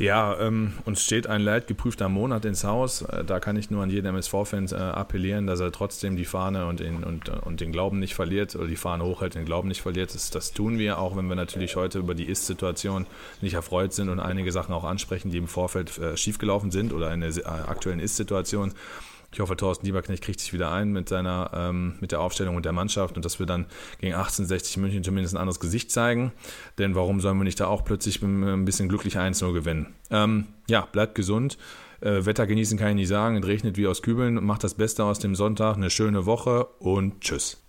Ja, ähm, uns steht ein leidgeprüfter Monat ins Haus. Äh, da kann ich nur an jeden MSV-Fan äh, appellieren, dass er trotzdem die Fahne und den, und, äh, und den Glauben nicht verliert oder die Fahne hochhält, den Glauben nicht verliert. Das, das tun wir, auch wenn wir natürlich heute über die Ist-Situation nicht erfreut sind und einige Sachen auch ansprechen, die im Vorfeld äh, schiefgelaufen sind oder in der äh, aktuellen Ist-Situation. Ich hoffe, Thorsten Lieberknecht kriegt sich wieder ein mit seiner, ähm, mit der Aufstellung und der Mannschaft und dass wir dann gegen 1860 München zumindest ein anderes Gesicht zeigen. Denn warum sollen wir nicht da auch plötzlich ein bisschen glücklich 1-0 gewinnen? Ähm, ja, bleibt gesund. Äh, Wetter genießen kann ich nicht sagen. Es regnet wie aus Kübeln. Macht das Beste aus dem Sonntag. Eine schöne Woche und tschüss.